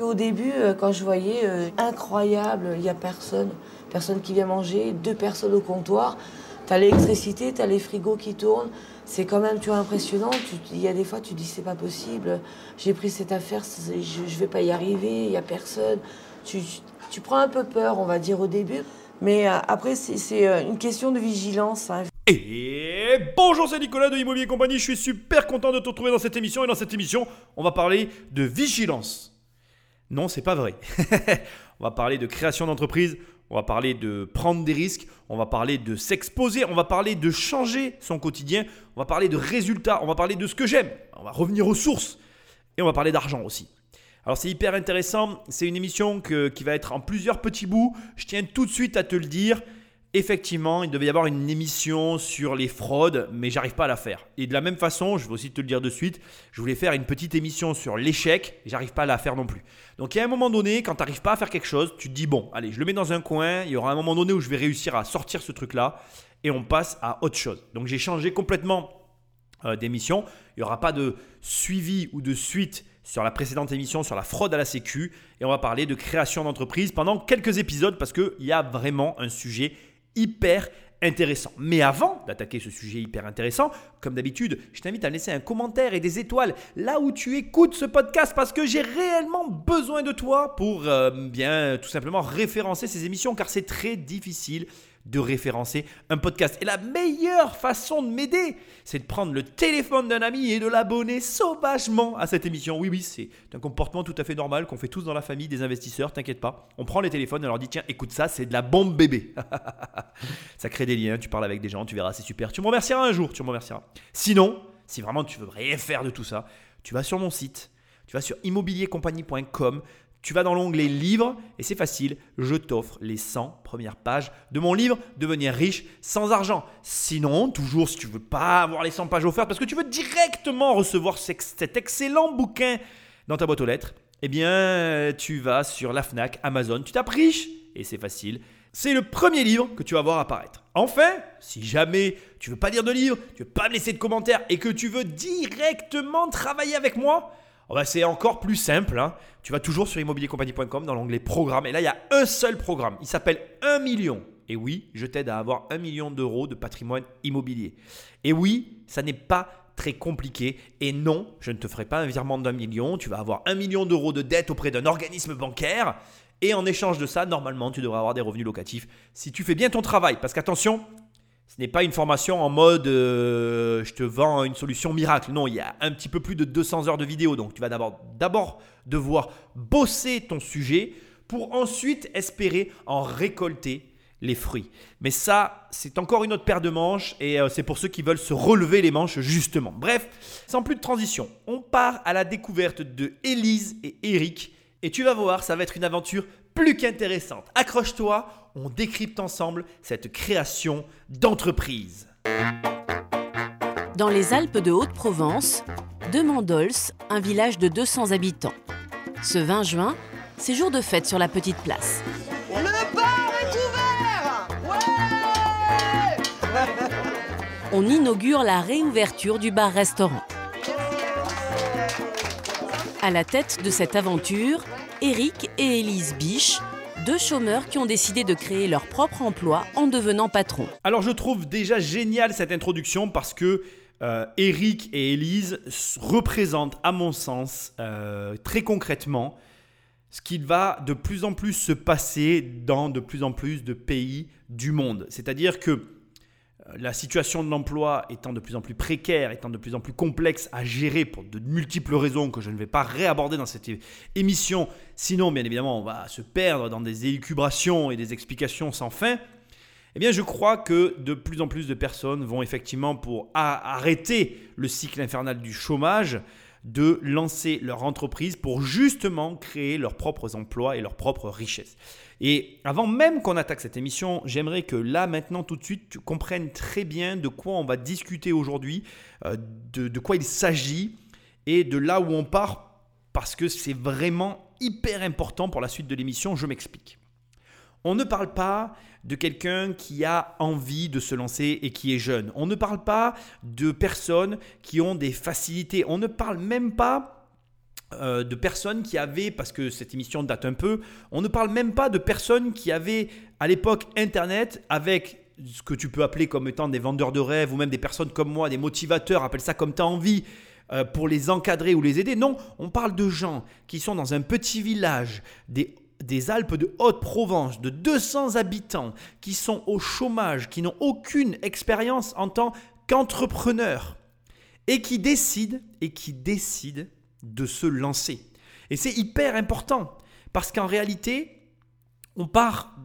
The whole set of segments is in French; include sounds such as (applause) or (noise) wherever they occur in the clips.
Au début, euh, quand je voyais euh, incroyable, il n'y a personne, personne qui vient manger, deux personnes au comptoir, tu as l'électricité, tu as les frigos qui tournent, c'est quand même tu vois, impressionnant. Il y a des fois, tu dis c'est pas possible, j'ai pris cette affaire, je, je vais pas y arriver, il n'y a personne. Tu, tu prends un peu peur, on va dire, au début. Mais euh, après, c'est- une question de vigilance. hein. Et bonjour, c'est Nicolas de Immobilier Compagnie. Je suis super content de te retrouver dans cette émission. Et dans cette émission, on va parler de vigilance. Non, c'est pas vrai. (laughs) on va parler de création d'entreprise. On va parler de prendre des risques. On va parler de s'exposer. On va parler de changer son quotidien. On va parler de résultats. On va parler de ce que j'aime. On va revenir aux sources. Et on va parler d'argent aussi. Alors c'est hyper intéressant. C'est une émission qui va être en plusieurs petits bouts. Je tiens tout de suite à te le dire. Effectivement, il devait y avoir une émission sur les fraudes, mais j'arrive pas à la faire. Et de la même façon, je vais aussi te le dire de suite, je voulais faire une petite émission sur l'échec, j'arrive pas à la faire non plus. Donc il y a un moment donné, quand tu n'arrives pas à faire quelque chose, tu te dis bon, allez, je le mets dans un coin, il y aura un moment donné où je vais réussir à sortir ce truc-là, et on passe à autre chose. Donc j'ai changé complètement euh, d'émission. Il n'y aura pas de suivi ou de suite sur la précédente émission sur la fraude à la Sécu. Et on va parler de création d'entreprise pendant quelques épisodes parce qu'il y a vraiment un sujet hyper intéressant. Mais avant d'attaquer ce sujet hyper intéressant, comme d'habitude, je t'invite à laisser un commentaire et des étoiles là où tu écoutes ce podcast parce que j'ai réellement besoin de toi pour euh, bien tout simplement référencer ces émissions car c'est très difficile de référencer un podcast. Et la meilleure façon de m'aider, c'est de prendre le téléphone d'un ami et de l'abonner sauvagement à cette émission. Oui, oui, c'est un comportement tout à fait normal qu'on fait tous dans la famille des investisseurs, t'inquiète pas. On prend les téléphones et on leur dit tiens, écoute ça, c'est de la bombe bébé. (laughs) ça crée des liens, tu parles avec des gens, tu verras, c'est super. Tu me remercieras un jour, tu me remercieras. Sinon, si vraiment tu veux rien faire de tout ça, tu vas sur mon site, tu vas sur immobiliercompagnie.com, tu vas dans l'onglet livres et c'est facile, je t'offre les 100 premières pages de mon livre Devenir riche sans argent. Sinon, toujours si tu veux pas avoir les 100 pages offertes parce que tu veux directement recevoir ce- cet excellent bouquin dans ta boîte aux lettres, eh bien, tu vas sur la Fnac, Amazon, tu tapes riche et c'est facile. C'est le premier livre que tu vas voir apparaître. Enfin, si jamais tu veux pas lire de livre, tu veux pas me laisser de commentaires et que tu veux directement travailler avec moi, oh bah, c'est encore plus simple. hein. Tu vas toujours sur immobiliercompagnie.com dans l'onglet programme et là il y a un seul programme. Il s'appelle 1 million. Et oui, je t'aide à avoir 1 million d'euros de patrimoine immobilier. Et oui, ça n'est pas très compliqué. Et non, je ne te ferai pas un virement d'un million. Tu vas avoir 1 million d'euros de dette auprès d'un organisme bancaire. Et en échange de ça, normalement, tu devrais avoir des revenus locatifs si tu fais bien ton travail. Parce qu'attention, ce n'est pas une formation en mode euh, je te vends une solution miracle. Non, il y a un petit peu plus de 200 heures de vidéo. Donc tu vas d'abord, devoir bosser ton sujet pour ensuite espérer en récolter les fruits. Mais ça, c'est encore une autre paire de manches et euh, c'est pour ceux qui veulent se relever les manches justement. Bref, sans plus de transition, on part à la découverte de Élise et Eric et tu vas voir, ça va être une aventure plus qu'intéressante. Accroche-toi, on décrypte ensemble cette création d'entreprise. Dans les Alpes de Haute-Provence, de Mandols, un village de 200 habitants. Ce 20 juin, c'est jour de fête sur la petite place. Le bar est ouvert Ouais On inaugure la réouverture du bar-restaurant. À la tête de cette aventure, Eric et Élise Biche, deux chômeurs qui ont décidé de créer leur propre emploi en devenant patrons. Alors je trouve déjà génial cette introduction parce que euh, Eric et Élise représentent à mon sens euh, très concrètement ce qui va de plus en plus se passer dans de plus en plus de pays du monde. C'est-à-dire que la situation de l'emploi étant de plus en plus précaire, étant de plus en plus complexe à gérer pour de multiples raisons que je ne vais pas réaborder dans cette émission, sinon bien évidemment on va se perdre dans des élucubrations et des explications sans fin, eh bien je crois que de plus en plus de personnes vont effectivement pour arrêter le cycle infernal du chômage, de lancer leur entreprise pour justement créer leurs propres emplois et leurs propres richesses. Et avant même qu'on attaque cette émission, j'aimerais que là, maintenant, tout de suite, tu comprennes très bien de quoi on va discuter aujourd'hui, euh, de, de quoi il s'agit et de là où on part, parce que c'est vraiment hyper important pour la suite de l'émission. Je m'explique. On ne parle pas de quelqu'un qui a envie de se lancer et qui est jeune. On ne parle pas de personnes qui ont des facilités. On ne parle même pas euh, de personnes qui avaient, parce que cette émission date un peu, on ne parle même pas de personnes qui avaient à l'époque Internet avec ce que tu peux appeler comme étant des vendeurs de rêves ou même des personnes comme moi, des motivateurs, appelle ça comme tu as envie, euh, pour les encadrer ou les aider. Non, on parle de gens qui sont dans un petit village, des des Alpes de Haute-Provence, de 200 habitants, qui sont au chômage, qui n'ont aucune expérience en tant qu'entrepreneurs, et qui décident, et qui décident de se lancer. Et c'est hyper important parce qu'en réalité, on part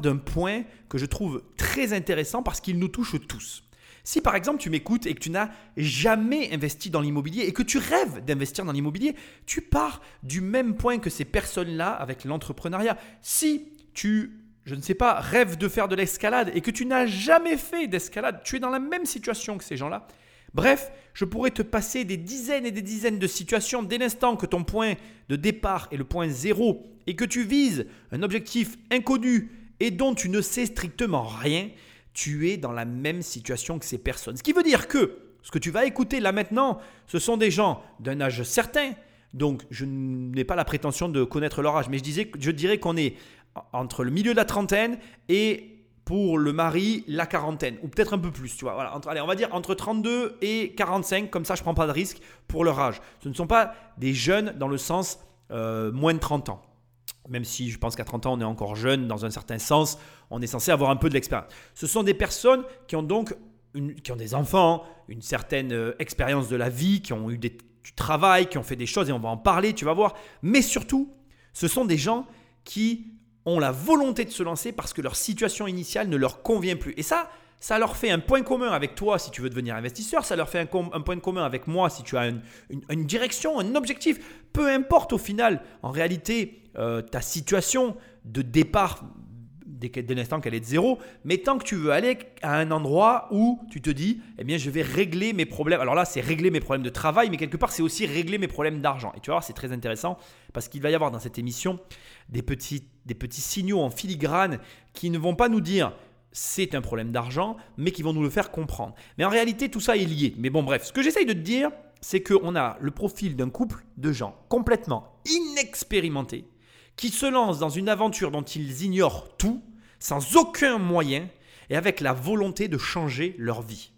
d'un point que je trouve très intéressant parce qu'il nous touche tous. Si par exemple tu m'écoutes et que tu n'as jamais investi dans l'immobilier et que tu rêves d'investir dans l'immobilier, tu pars du même point que ces personnes-là avec l'entrepreneuriat. Si tu, je ne sais pas, rêves de faire de l'escalade et que tu n'as jamais fait d'escalade, tu es dans la même situation que ces gens-là, Bref, je pourrais te passer des dizaines et des dizaines de situations dès l'instant que ton point de départ est le point zéro et que tu vises un objectif inconnu et dont tu ne sais strictement rien, tu es dans la même situation que ces personnes. Ce qui veut dire que ce que tu vas écouter là maintenant, ce sont des gens d'un âge certain. Donc, je n'ai pas la prétention de connaître leur âge, mais je, disais, je dirais qu'on est entre le milieu de la trentaine et pour le mari, la quarantaine, ou peut-être un peu plus, tu vois. Voilà, allez, on va dire entre 32 et 45, comme ça je ne prends pas de risque pour leur âge. Ce ne sont pas des jeunes dans le sens euh, moins de 30 ans. Même si je pense qu'à 30 ans, on est encore jeune dans un certain sens, on est censé avoir un peu de l'expérience. Ce sont des personnes qui ont donc qui ont des enfants, une certaine euh, expérience de la vie, qui ont eu du travail, qui ont fait des choses, et on va en parler, tu vas voir. Mais surtout, ce sont des gens qui ont la volonté de se lancer parce que leur situation initiale ne leur convient plus. Et ça, ça leur fait un point commun avec toi si tu veux devenir investisseur, ça leur fait un, point commun avec moi si tu as une, direction, un objectif. Peu importe au final, en réalité, euh, ta situation de départ dès, l'instant qu'elle est de zéro, mais tant que tu veux aller à un endroit où tu te dis, eh bien, je vais régler mes problèmes. Alors là, c'est régler mes problèmes de travail, mais quelque part, c'est aussi régler mes problèmes d'argent. Et tu vas voir, c'est très intéressant parce qu'il va y avoir dans cette émission des petits, des petits signaux en filigrane qui ne vont pas nous dire c'est un problème d'argent, mais qui vont nous le faire comprendre. Mais en réalité, tout ça est lié. Mais bon, bref, ce que j'essaye de te dire, c'est qu'on a le profil d'un couple de gens complètement inexpérimentés qui se lancent dans une aventure dont ils ignorent tout, sans aucun moyen et avec la volonté de changer leur vie.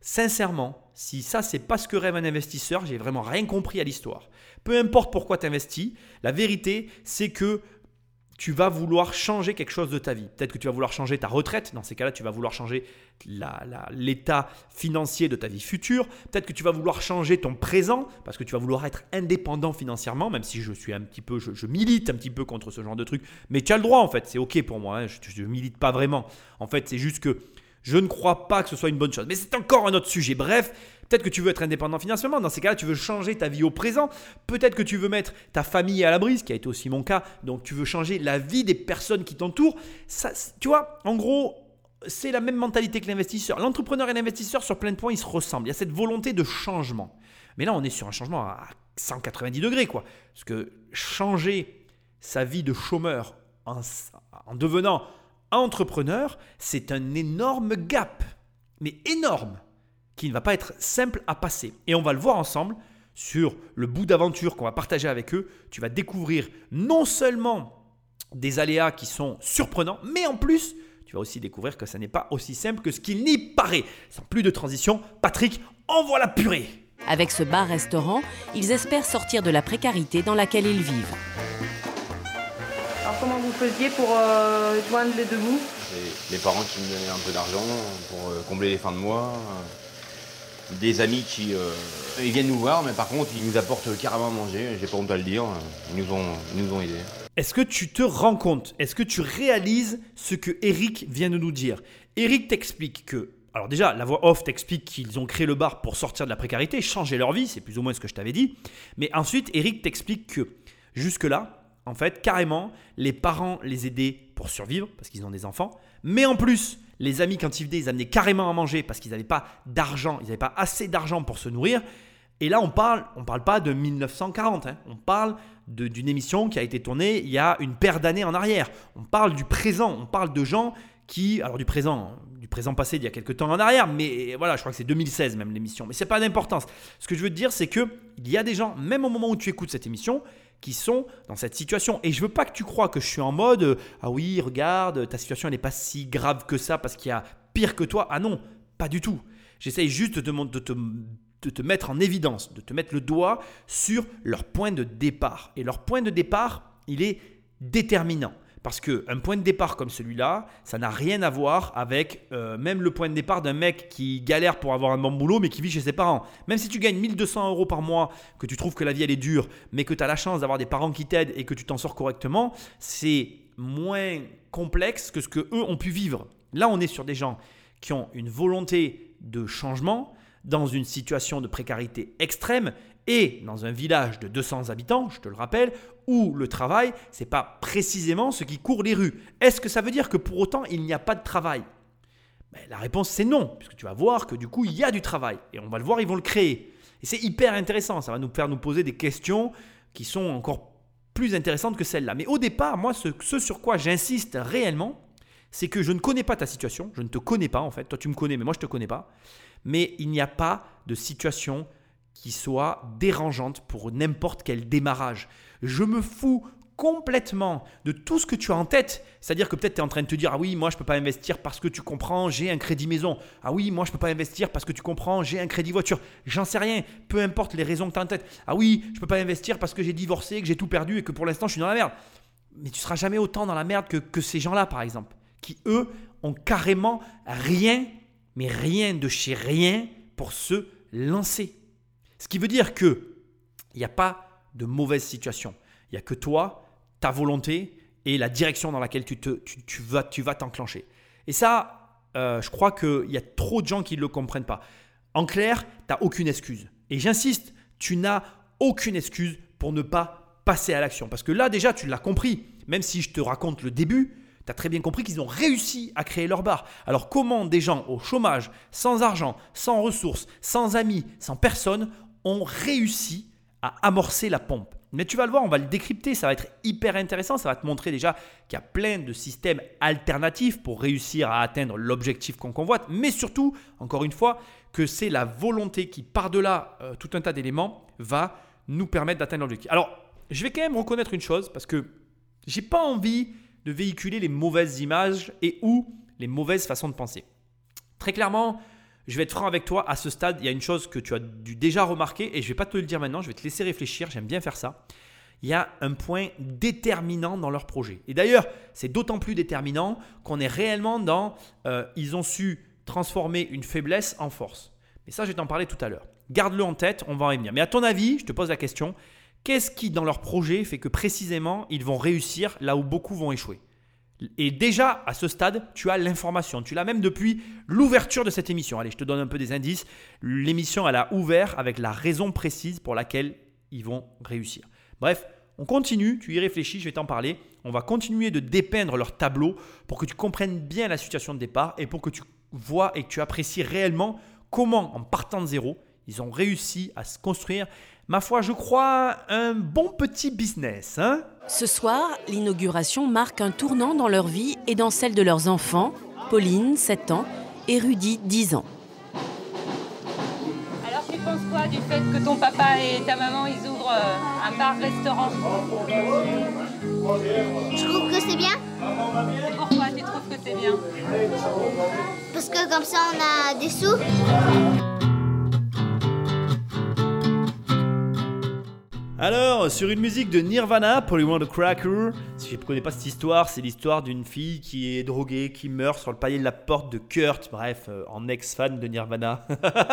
Sincèrement, si ça c'est pas ce que rêve un investisseur, j'ai vraiment rien compris à l'histoire. Peu importe pourquoi tu investis, la vérité c'est que tu vas vouloir changer quelque chose de ta vie. Peut-être que tu vas vouloir changer ta retraite. Dans ces cas-là, tu vas vouloir changer l'état financier de ta vie future. Peut-être que tu vas vouloir changer ton présent parce que tu vas vouloir être indépendant financièrement, même si je suis un petit peu, je, milite un petit peu contre ce genre de truc. Mais tu as le droit en fait, c'est ok pour moi. Hein. Je ne milite pas vraiment. En fait, c'est juste que je ne crois pas que ce soit une bonne chose. Mais c'est encore un autre sujet. Bref, Peut-être que tu veux être indépendant financièrement. Dans ces cas-là, tu veux changer ta vie au présent. Peut-être que tu veux mettre ta famille à l'abri, ce qui a été aussi mon cas. Donc, tu veux changer la vie des personnes qui t'entourent. Ça, tu vois, en gros, c'est la même mentalité que l'investisseur. L'entrepreneur et l'investisseur, sur plein de points, ils se ressemblent. Il y a cette volonté de changement. Mais là, on est sur un changement à 190 degrés, quoi. Parce que changer sa vie de chômeur en, en devenant entrepreneur, c'est un énorme gap. Mais énorme qui ne va pas être simple à passer. Et on va le voir ensemble sur le bout d'aventure qu'on va partager avec eux. Tu vas découvrir non seulement des aléas qui sont surprenants, mais en plus, tu vas aussi découvrir que ça n'est pas aussi simple que ce qu'il n'y paraît. Sans plus de transition, Patrick, envoie la purée Avec ce bar-restaurant, ils espèrent sortir de la précarité dans laquelle ils vivent. Alors comment vous faisiez pour euh, joindre les deux bouts? Les parents qui me donnaient un peu d'argent pour euh, combler les fins de mois. Des amis qui euh, ils viennent nous voir, mais par contre, ils nous apportent carrément à manger, j'ai pas honte à le dire, ils nous ont, nous ont aidés. Est-ce que tu te rends compte, est-ce que tu réalises ce que Eric vient de nous dire? Eric t'explique que, alors déjà, la voix off t'explique qu'ils ont créé le bar pour sortir de la précarité, changer leur vie, c'est plus ou moins ce que je t'avais dit, mais ensuite, Eric t'explique que jusque-là, en fait, carrément, les parents les aidaient pour survivre, parce qu'ils ont des enfants, mais en plus, les amis, quand ils venaient, ils amenaient carrément à manger parce qu'ils n'avaient pas d'argent, ils n'avaient pas assez d'argent pour se nourrir. Et là, on parle, on parle pas de 1940, hein. on parle d'une émission qui a été tournée il y a une paire d'années en arrière. On parle du présent, on parle de gens qui, alors du présent, du présent passé d'il y a quelques temps en arrière, mais voilà, je crois que c'est 2016 même l'émission. Mais c'est pas d'importance. Ce que je veux te dire, c'est que il y a des gens, même au moment où tu écoutes cette émission, qui sont dans cette situation. Et je veux pas que tu crois que je suis en mode euh, ah oui, regarde, ta situation n'est pas si grave que ça parce qu'il y a pire que toi. Ah non, pas du tout. J'essaye juste de te, de te de te mettre en évidence, de te mettre le doigt sur leur point de départ. Et leur point de départ, il est déterminant. Parce qu'un point de départ comme celui-là, ça n'a rien à voir avec euh, même le point de départ d'un mec qui galère pour avoir un bon boulot mais qui vit chez ses parents. Même si tu gagnes 1200 euros par mois, que tu trouves que la vie elle est dure, mais que tu as la chance d'avoir des parents qui t'aident et que tu t'en sors correctement, c'est moins complexe que ce que eux ont pu vivre. Là, on est sur des gens qui ont une volonté de changement dans une situation de précarité extrême et dans un village de 200 habitants, je te le rappelle, où le travail, c'est pas précisément ce qui court les rues. Est-ce que ça veut dire que pour autant il n'y a pas de travail? Ben, La réponse c'est non, puisque tu vas voir que du coup il y a du travail et on va le voir, ils vont le créer. Et c'est hyper intéressant, ça va nous faire nous poser des questions qui sont encore plus intéressantes que celles-là. Mais au départ, moi, ce, ce sur quoi j'insiste réellement, c'est que je ne connais pas ta situation, je ne te connais pas en fait, toi tu me connais, mais moi je ne te connais pas. Mais il n'y a pas de situation qui soit dérangeante pour n'importe quel démarrage. Je me fous complètement de tout ce que tu as en tête. C'est-à-dire que peut-être tu es en train de te dire Ah oui, moi je ne peux pas investir parce que tu comprends, j'ai un crédit maison. Ah oui, moi je ne peux pas investir parce que tu comprends, j'ai un crédit voiture. J'en sais rien, peu importe les raisons que tu as en tête. Ah oui, je ne peux pas investir parce que j'ai divorcé, que j'ai tout perdu et que pour l'instant je suis dans la merde. Mais tu seras jamais autant dans la merde que, que ces gens-là, par exemple, qui eux ont carrément rien, mais rien de chez rien pour se lancer. Ce qui veut dire que il n'y a pas de mauvaise situation. Il n'y a que toi, ta volonté et la direction dans laquelle tu, vas t'enclencher. Et ça, euh, je crois qu'il y a trop de gens qui ne le comprennent pas. En clair, tu n'as aucune excuse. Et j'insiste, tu n'as aucune excuse pour ne pas passer à l'action. Parce que là, déjà, tu l'as compris. Même si je te raconte le début, tu as très bien compris qu'ils ont réussi à créer leur bar. Alors comment des gens au chômage, sans argent, sans ressources, sans amis, sans personne, ont réussi à amorcer la pompe. Mais tu vas le voir, on va le décrypter, ça va être hyper intéressant, ça va te montrer déjà qu'il y a plein de systèmes alternatifs pour réussir à atteindre l'objectif qu'on convoite, mais surtout, encore une fois, que c'est la volonté qui, par-delà euh, tout un tas d'éléments, va nous permettre d'atteindre l'objectif. Alors, je vais quand même reconnaître une chose, parce que j'ai pas envie de véhiculer les mauvaises images et ou les mauvaises façons de penser. Très clairement, je vais être franc avec toi, à ce stade, il y a une chose que tu as dû déjà remarquer et je ne vais pas te le dire maintenant, je vais te laisser réfléchir, j'aime bien faire ça. Il y a un point déterminant dans leur projet. Et d'ailleurs, c'est d'autant plus déterminant qu'on est réellement dans, euh, ils ont su transformer une faiblesse en force. Mais ça, je vais t'en parler tout à l'heure. Garde-le en tête, on va en revenir. Mais à ton avis, je te pose la question, qu'est-ce qui dans leur projet fait que précisément ils vont réussir là où beaucoup vont échouer? Et déjà, à ce stade, tu as l'information. Tu l'as même depuis l'ouverture de cette émission. Allez, je te donne un peu des indices. L'émission, elle a ouvert avec la raison précise pour laquelle ils vont réussir. Bref, on continue, tu y réfléchis, je vais t'en parler. On va continuer de dépeindre leur tableau pour que tu comprennes bien la situation de départ et pour que tu vois et que tu apprécies réellement comment, en partant de zéro, ils ont réussi à se construire ma foi, je crois, un bon petit business. Hein Ce soir, l'inauguration marque un tournant dans leur vie et dans celle de leurs enfants, Pauline, 7 ans, et Rudy, 10 ans. Alors tu penses quoi du fait que ton papa et ta maman, ils ouvrent euh, un bar-restaurant Je trouve que c'est bien? Pourquoi tu trouves que c'est bien? Parce que comme ça, on a des sous. Alors, sur une musique de Nirvana, the Cracker, si je ne connais pas cette histoire, c'est l'histoire d'une fille qui est droguée, qui meurt sur le palier de la porte de Kurt, bref, euh, en ex-fan de Nirvana.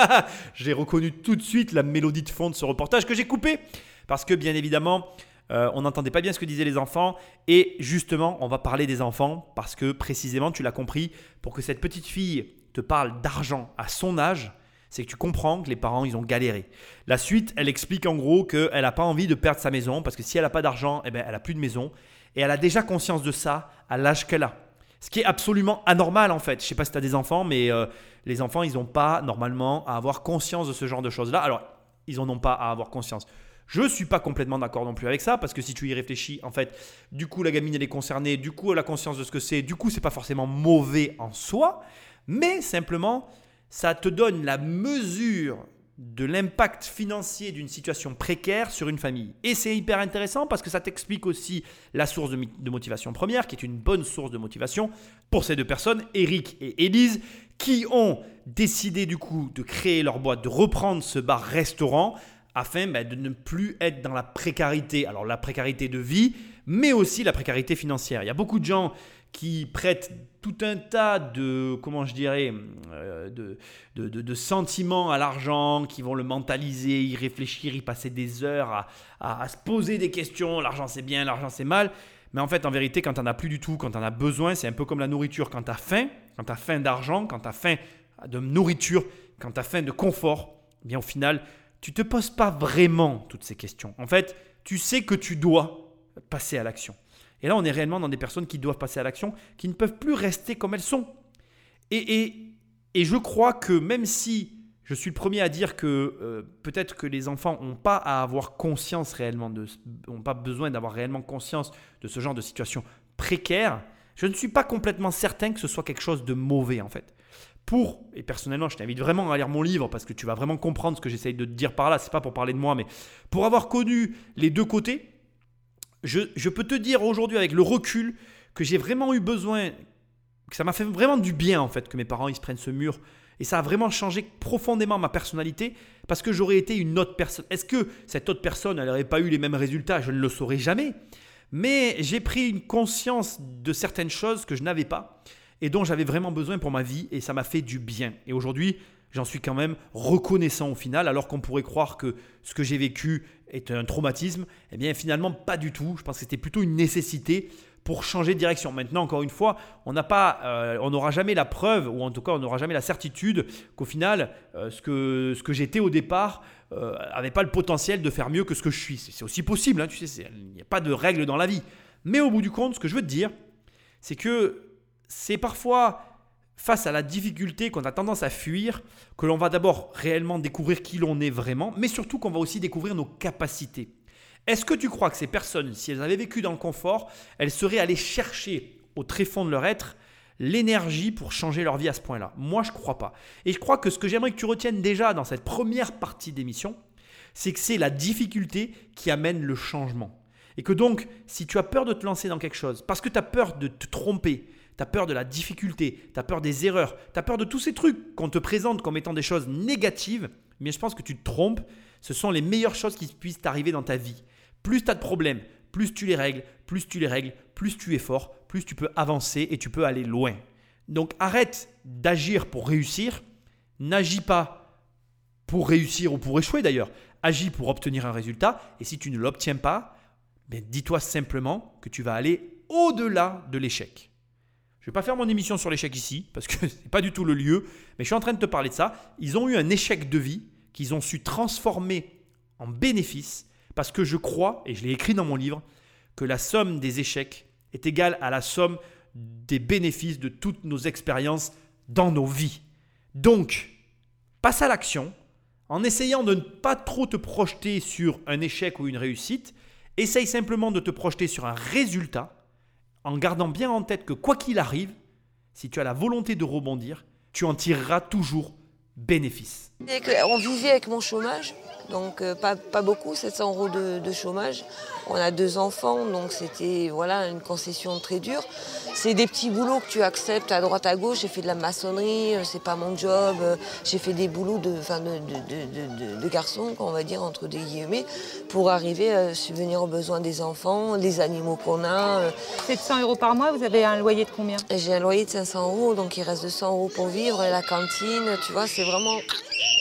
(laughs) j'ai reconnu tout de suite la mélodie de fond de ce reportage que j'ai coupé, parce que bien évidemment, euh, on n'entendait pas bien ce que disaient les enfants, et justement, on va parler des enfants, parce que précisément, tu l'as compris, pour que cette petite fille te parle d'argent à son âge, c'est que tu comprends que les parents, ils ont galéré. La suite, elle explique en gros qu'elle n'a pas envie de perdre sa maison parce que si elle n'a pas d'argent, eh ben, elle n'a plus de maison. Et elle a déjà conscience de ça à l'âge qu'elle a. Ce qui est absolument anormal en fait. Je sais pas si tu as des enfants, mais euh, les enfants, ils n'ont pas normalement à avoir conscience de ce genre de choses-là. Alors, ils n'en ont pas à avoir conscience. Je ne suis pas complètement d'accord non plus avec ça, parce que si tu y réfléchis, en fait, du coup, la gamine, elle est concernée, du coup, elle a conscience de ce que c'est, du coup, c'est pas forcément mauvais en soi. Mais simplement, ça te donne la mesure de l'impact financier d'une situation précaire sur une famille. Et c'est hyper intéressant parce que ça t'explique aussi la source de, motivation première, qui est une bonne source de motivation pour ces deux personnes, Eric et Élise, qui ont décidé du coup de créer leur boîte, de reprendre ce bar-restaurant afin bah, de ne plus être dans la précarité. Alors la précarité de vie, mais aussi la précarité financière. Il y a beaucoup de gens qui prêtent tout un tas de, comment je dirais, euh, de, de, de- sentiments à l'argent, qui vont le mentaliser, y réfléchir, y passer des heures à, à- se poser des questions. L'argent c'est bien, l'argent c'est mal. Mais en fait, en vérité, quand n'en as plus du tout, quand en as besoin, c'est un peu comme la nourriture. Quand tu as faim, quand tu as faim d'argent, quand tu as faim de nourriture, quand tu as faim de confort, eh bien au final, tu te poses pas vraiment toutes ces questions. En fait, tu sais que tu dois passer à l'action. Et là, on est réellement dans des personnes qui doivent passer à l'action, qui ne peuvent plus rester comme elles sont. Et, et, et je crois que même si je suis le premier à dire que euh, peut-être que les enfants n'ont pas à avoir conscience réellement, n'ont pas besoin d'avoir réellement conscience de ce genre de situation précaire, je ne suis pas complètement certain que ce soit quelque chose de mauvais en fait. Pour, et personnellement, je t'invite vraiment à lire mon livre parce que tu vas vraiment comprendre ce que j'essaye de te dire par là. C'est pas pour parler de moi, mais pour avoir connu les deux côtés, je, peux te dire aujourd'hui avec le recul que j'ai vraiment eu besoin, que ça m'a fait vraiment du bien en fait que mes parents ils se prennent ce mur. Et ça a vraiment changé profondément ma personnalité parce que j'aurais été une autre personne. Est-ce que cette autre personne, elle n'aurait pas eu les mêmes résultats? Je ne le saurais jamais. Mais j'ai pris une conscience de certaines choses que je n'avais pas et dont j'avais vraiment besoin pour ma vie et ça m'a fait du bien. Et aujourd'hui, j'en suis quand même reconnaissant au final, alors qu'on pourrait croire que ce que j'ai vécu est un traumatisme. Eh bien, finalement, pas du tout. Je pense que c'était plutôt une nécessité pour changer de direction. Maintenant, encore une fois, on euh, n'aura jamais la preuve, ou en tout cas, on n'aura jamais la certitude qu'au final, euh, ce que, ce que j'étais au départ n'avait pas le potentiel de faire mieux que ce que je suis. C'est aussi possible, hein, tu sais, il n'y a pas de règle dans la vie. Mais au bout du compte, ce que je veux te dire, c'est que c'est parfois face à la difficulté qu'on a tendance à fuir que l'on va d'abord réellement découvrir qui l'on est vraiment, mais surtout qu'on va aussi découvrir nos capacités. Est-ce que tu crois que ces personnes, si elles avaient vécu dans le confort, elles seraient allées chercher au tréfond de leur être l'énergie pour changer leur vie à ce point-là? Moi, je ne crois pas. Et je crois que ce que j'aimerais que tu retiennes déjà dans cette première partie d'émission, c'est que c'est la difficulté qui amène le changement. Et que donc, si tu as peur de te lancer dans quelque chose, parce que tu as peur de te tromper, tu as peur de la difficulté, tu as peur des erreurs, tu as peur de tous ces trucs qu'on te présente comme étant des choses négatives, mais je pense que tu te trompes, ce sont les meilleures choses qui puissent t'arriver dans ta vie. Plus tu as de problèmes, plus tu les règles, plus tu les règles, plus tu es fort, plus tu peux avancer et tu peux aller loin. Donc arrête d'agir pour réussir, n'agis pas pour réussir ou pour échouer d'ailleurs. Agis pour obtenir un résultat et si tu ne l'obtiens pas, ben dis-toi simplement que tu vas aller au-delà de l'échec. Je ne vais pas faire mon émission sur l'échec ici parce que (laughs) ce n'est pas du tout le lieu, mais je suis en train de te parler de ça. Ils ont eu un échec de vie qu'ils ont su transformer en bénéfice parce que je crois, et je l'ai écrit dans mon livre, que la somme des échecs est égale à la somme des bénéfices de toutes nos expériences dans nos vies. Donc, passe à l'action en essayant de ne pas trop te projeter sur un échec ou une réussite. Essaye simplement de te projeter sur un résultat en gardant bien en tête que quoi qu'il arrive, si tu as la volonté de rebondir, tu en tireras toujours bénéfice. On vivait avec mon chômage, donc euh, pas, pas beaucoup, 700 euros de, de chômage. On a deux enfants, donc c'était voilà une concession très dure. C'est des petits boulots que tu acceptes à droite à gauche. J'ai fait de la maçonnerie, euh, c'est pas mon job. euh, J'ai fait des boulots de, enfin de, de, de, de- de garçons, on va dire entre des guillemets, pour arriver à subvenir aux besoins des enfants, des animaux qu'on a. euh. 700 euros par mois, vous avez un loyer de combien? J'ai un loyer de 500 euros, donc il reste 200 euros pour vivre, et la cantine, tu vois, c'est vraiment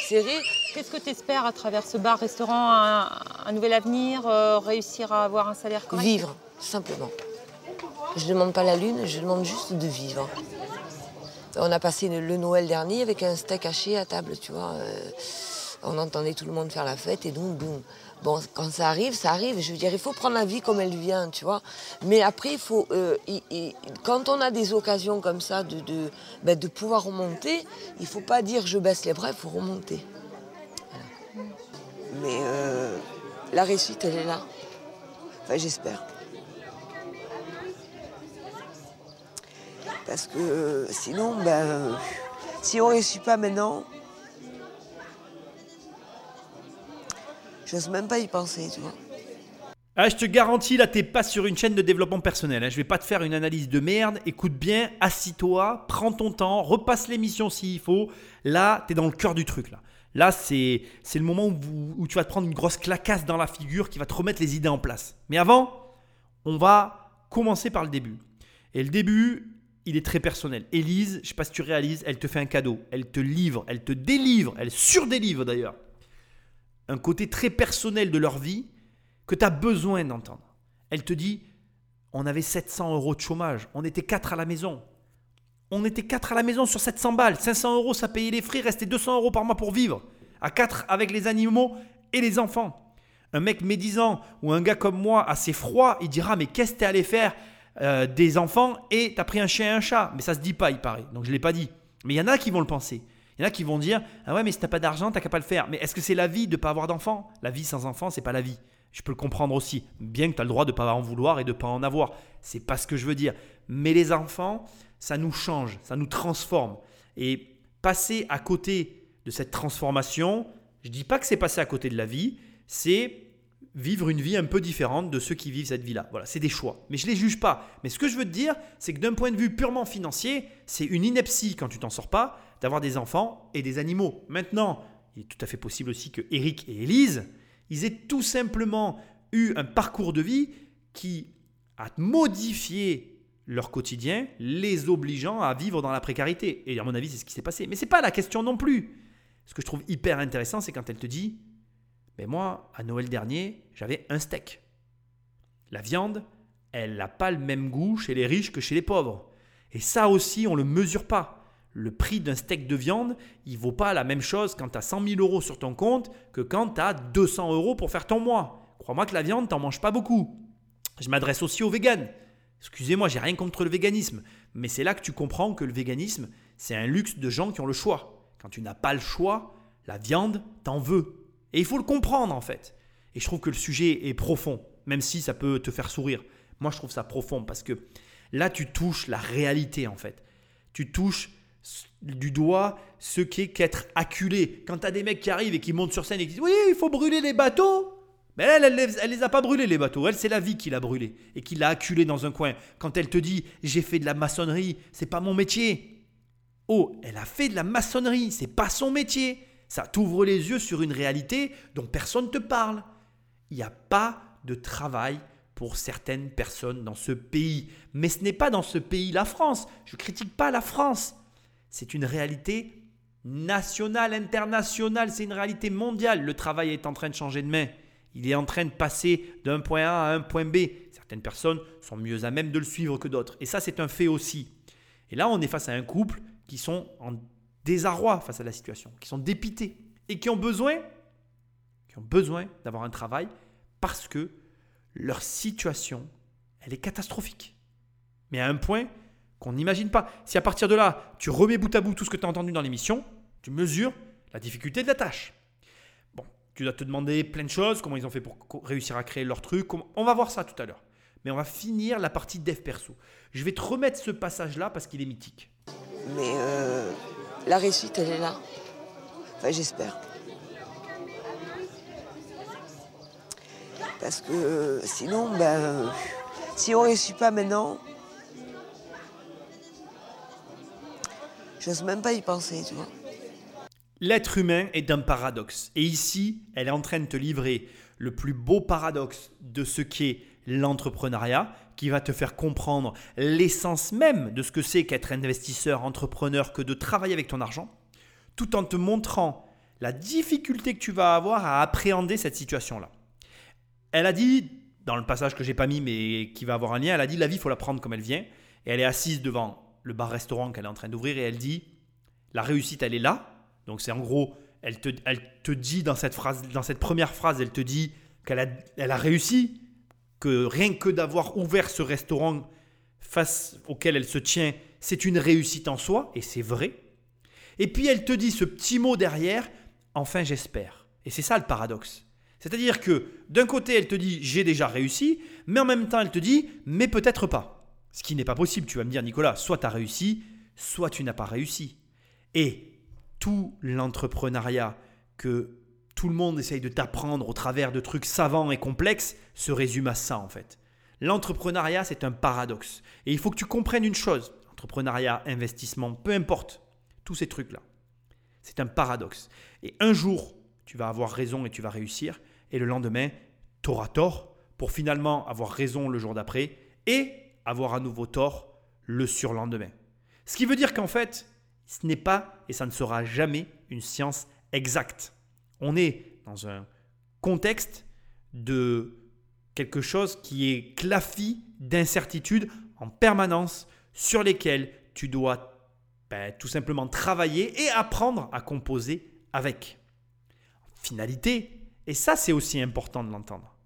serré. Qu'est-ce que tu espères à travers ce bar-restaurant un, un nouvel avenir, euh, réussir à avoir un salaire correct? Vivre, simplement. Je ne demande pas la lune, je demande juste de vivre. On a passé le, Noël dernier avec un steak haché à table, tu vois. euh, on entendait tout le monde faire la fête et donc, boum. Bon, quand ça arrive, ça arrive. Je veux dire, il faut prendre la vie comme elle vient, tu vois. Mais après, il faut, euh, quand on a des occasions comme ça de, de, ben, de pouvoir remonter, il faut pas dire je baisse les bras, il faut remonter. Mais euh, la réussite, elle est là. Enfin, j'espère. Parce que euh, sinon, ben, Si on réussit pas maintenant, j'ose même pas y penser, tu vois. Ah, je te garantis, là, t'es pas sur une chaîne de développement personnel. hein. Je vais pas te faire une analyse de merde. Écoute bien, assis-toi, prends ton temps, repasse l'émission s'il faut. Là, t'es dans le cœur du truc, là. Là, c'est le moment où, tu vas te prendre une grosse clacasse dans la figure qui va te remettre les idées en place. Mais avant, on va commencer par le début. Et le début, il est très personnel. Élise, je sais pas si tu réalises, elle te fait un cadeau. Elle te livre, elle te délivre, elle surdélivre d'ailleurs. Un côté très personnel de leur vie que tu as besoin d'entendre. Elle te dit, on avait 700 euros de chômage, on était 4 à la maison. On était 4 à la maison sur 700 balles. 500 euros, ça payait les frais, restait 200 euros par mois pour vivre. À 4 avec les animaux et les enfants. Un mec médisant ou un gars comme moi, assez froid, il dira Mais qu'est-ce que t'es allé faire euh, des enfants et t'as pris un chien et un chat Mais ça se dit pas, il paraît. Donc je l'ai pas dit. Mais il y en a qui vont le penser. Il y en a qui vont dire Ah ouais, mais si t'as pas d'argent, t'as qu'à pas le faire. Mais est-ce que c'est la vie de pas avoir d'enfants? La vie sans enfants, c'est pas la vie. Je peux le comprendre aussi. Bien que tu le droit de pas en vouloir et de pas en avoir. C'est pas ce que je veux dire. Mais les enfants, ça nous change, ça nous transforme. Et passer à côté de cette transformation, je dis pas que c'est passer à côté de la vie, c'est vivre une vie un peu différente de ceux qui vivent cette vie-là. Voilà, c'est des choix. Mais je les juge pas. Mais ce que je veux te dire, c'est que d'un point de vue purement financier, c'est une ineptie quand tu t'en sors pas d'avoir des enfants et des animaux. Maintenant, il est tout à fait possible aussi que Eric et Élise, ils aient tout simplement eu un parcours de vie qui a modifié leur quotidien, les obligeant à vivre dans la précarité. Et à mon avis, c'est ce qui s'est passé. Mais c'est pas la question non plus. Ce que je trouve hyper intéressant, c'est quand elle te dit Mais moi, à Noël dernier, j'avais un steak. La viande, elle n'a pas le même goût chez les riches que chez les pauvres. Et ça aussi, on ne le mesure pas. Le prix d'un steak de viande, il vaut pas la même chose quand tu as 100 000 euros sur ton compte que quand tu as 200 euros pour faire ton mois. Crois-moi que la viande, t'en manges pas beaucoup. Je m'adresse aussi aux véganes. Excusez-moi, j'ai rien contre le véganisme, mais c'est là que tu comprends que le véganisme, c'est un luxe de gens qui ont le choix. Quand tu n'as pas le choix, la viande, t'en veux. Et il faut le comprendre en fait. Et je trouve que le sujet est profond, même si ça peut te faire sourire. Moi, je trouve ça profond parce que là, tu touches la réalité en fait. Tu touches du doigt ce qu'est qu'être acculé. Quand tu as des mecs qui arrivent et qui montent sur scène et qui disent Oui, il faut brûler les bateaux. Mais elle, elle, les- a pas brûlés les bateaux. Elle, c'est la vie qui l'a brûlé et qui l'a acculé dans un coin. Quand elle te dit J'ai fait de la maçonnerie, c'est pas mon métier. Oh, elle a fait de la maçonnerie, c'est pas son métier. Ça t'ouvre les yeux sur une réalité dont personne ne te parle. Il n'y a pas de travail pour certaines personnes dans ce pays. Mais ce n'est pas dans ce pays la France. Je ne critique pas la France. C'est une réalité nationale, internationale, c'est une réalité mondiale. Le travail est en train de changer de main. Il est en train de passer d'un point A à un point B. Certaines personnes sont mieux à même de le suivre que d'autres. Et ça, c'est un fait aussi. Et là, on est face à un couple qui sont en désarroi face à la situation, qui sont dépités et qui ont besoin, qui ont besoin d'avoir un travail parce que leur situation, elle est catastrophique. Mais à un point qu'on n'imagine pas. Si à partir de là, tu remets bout à bout tout ce que tu as entendu dans l'émission, tu mesures la difficulté de la tâche. Tu dois te demander plein de choses, comment ils ont fait pour réussir à créer leur truc. On va voir ça tout à l'heure. Mais on va finir la partie dev perso. Je vais te remettre ce passage-là parce qu'il est mythique. Mais euh, la réussite, elle est là. Enfin, j'espère. Parce que sinon, ben, si on réussit pas maintenant, j'ose même pas y penser, tu vois. L'être humain est un paradoxe. Et ici, elle est en train de te livrer le plus beau paradoxe de ce qu'est l'entrepreneuriat, qui va te faire comprendre l'essence même de ce que c'est qu'être investisseur, entrepreneur, que de travailler avec ton argent, tout en te montrant la difficulté que tu vas avoir à appréhender cette situation-là. Elle a dit, dans le passage que j'ai pas mis mais qui va avoir un lien, elle a dit la vie, il faut la prendre comme elle vient. Et elle est assise devant le bar-restaurant qu'elle est en train d'ouvrir et elle dit la réussite, elle est là. Donc c'est en gros, elle te, elle te dit dans cette, phrase, dans cette première phrase, elle te dit qu'elle a, elle a réussi, que rien que d'avoir ouvert ce restaurant face auquel elle se tient, c'est une réussite en soi, et c'est vrai. Et puis elle te dit ce petit mot derrière, enfin j'espère. Et c'est ça le paradoxe. C'est-à-dire que d'un côté, elle te dit j'ai déjà réussi, mais en même temps, elle te dit mais peut-être pas. Ce qui n'est pas possible, tu vas me dire Nicolas, soit tu as réussi, soit tu n'as pas réussi. Et tout l'entrepreneuriat que tout le monde essaye de t'apprendre au travers de trucs savants et complexes se résume à ça en fait. L'entrepreneuriat, c'est un paradoxe. Et il faut que tu comprennes une chose. Entrepreneuriat, investissement, peu importe. Tous ces trucs-là. C'est un paradoxe. Et un jour, tu vas avoir raison et tu vas réussir. Et le lendemain, tu auras tort pour finalement avoir raison le jour d'après et avoir à nouveau tort le surlendemain. Ce qui veut dire qu'en fait, ce n'est pas et ça ne sera jamais une science exacte. On est dans un contexte de quelque chose qui est claffi d'incertitudes en permanence sur lesquelles tu dois ben, tout simplement travailler et apprendre à composer avec. finalité, et ça c'est aussi important de l'entendre,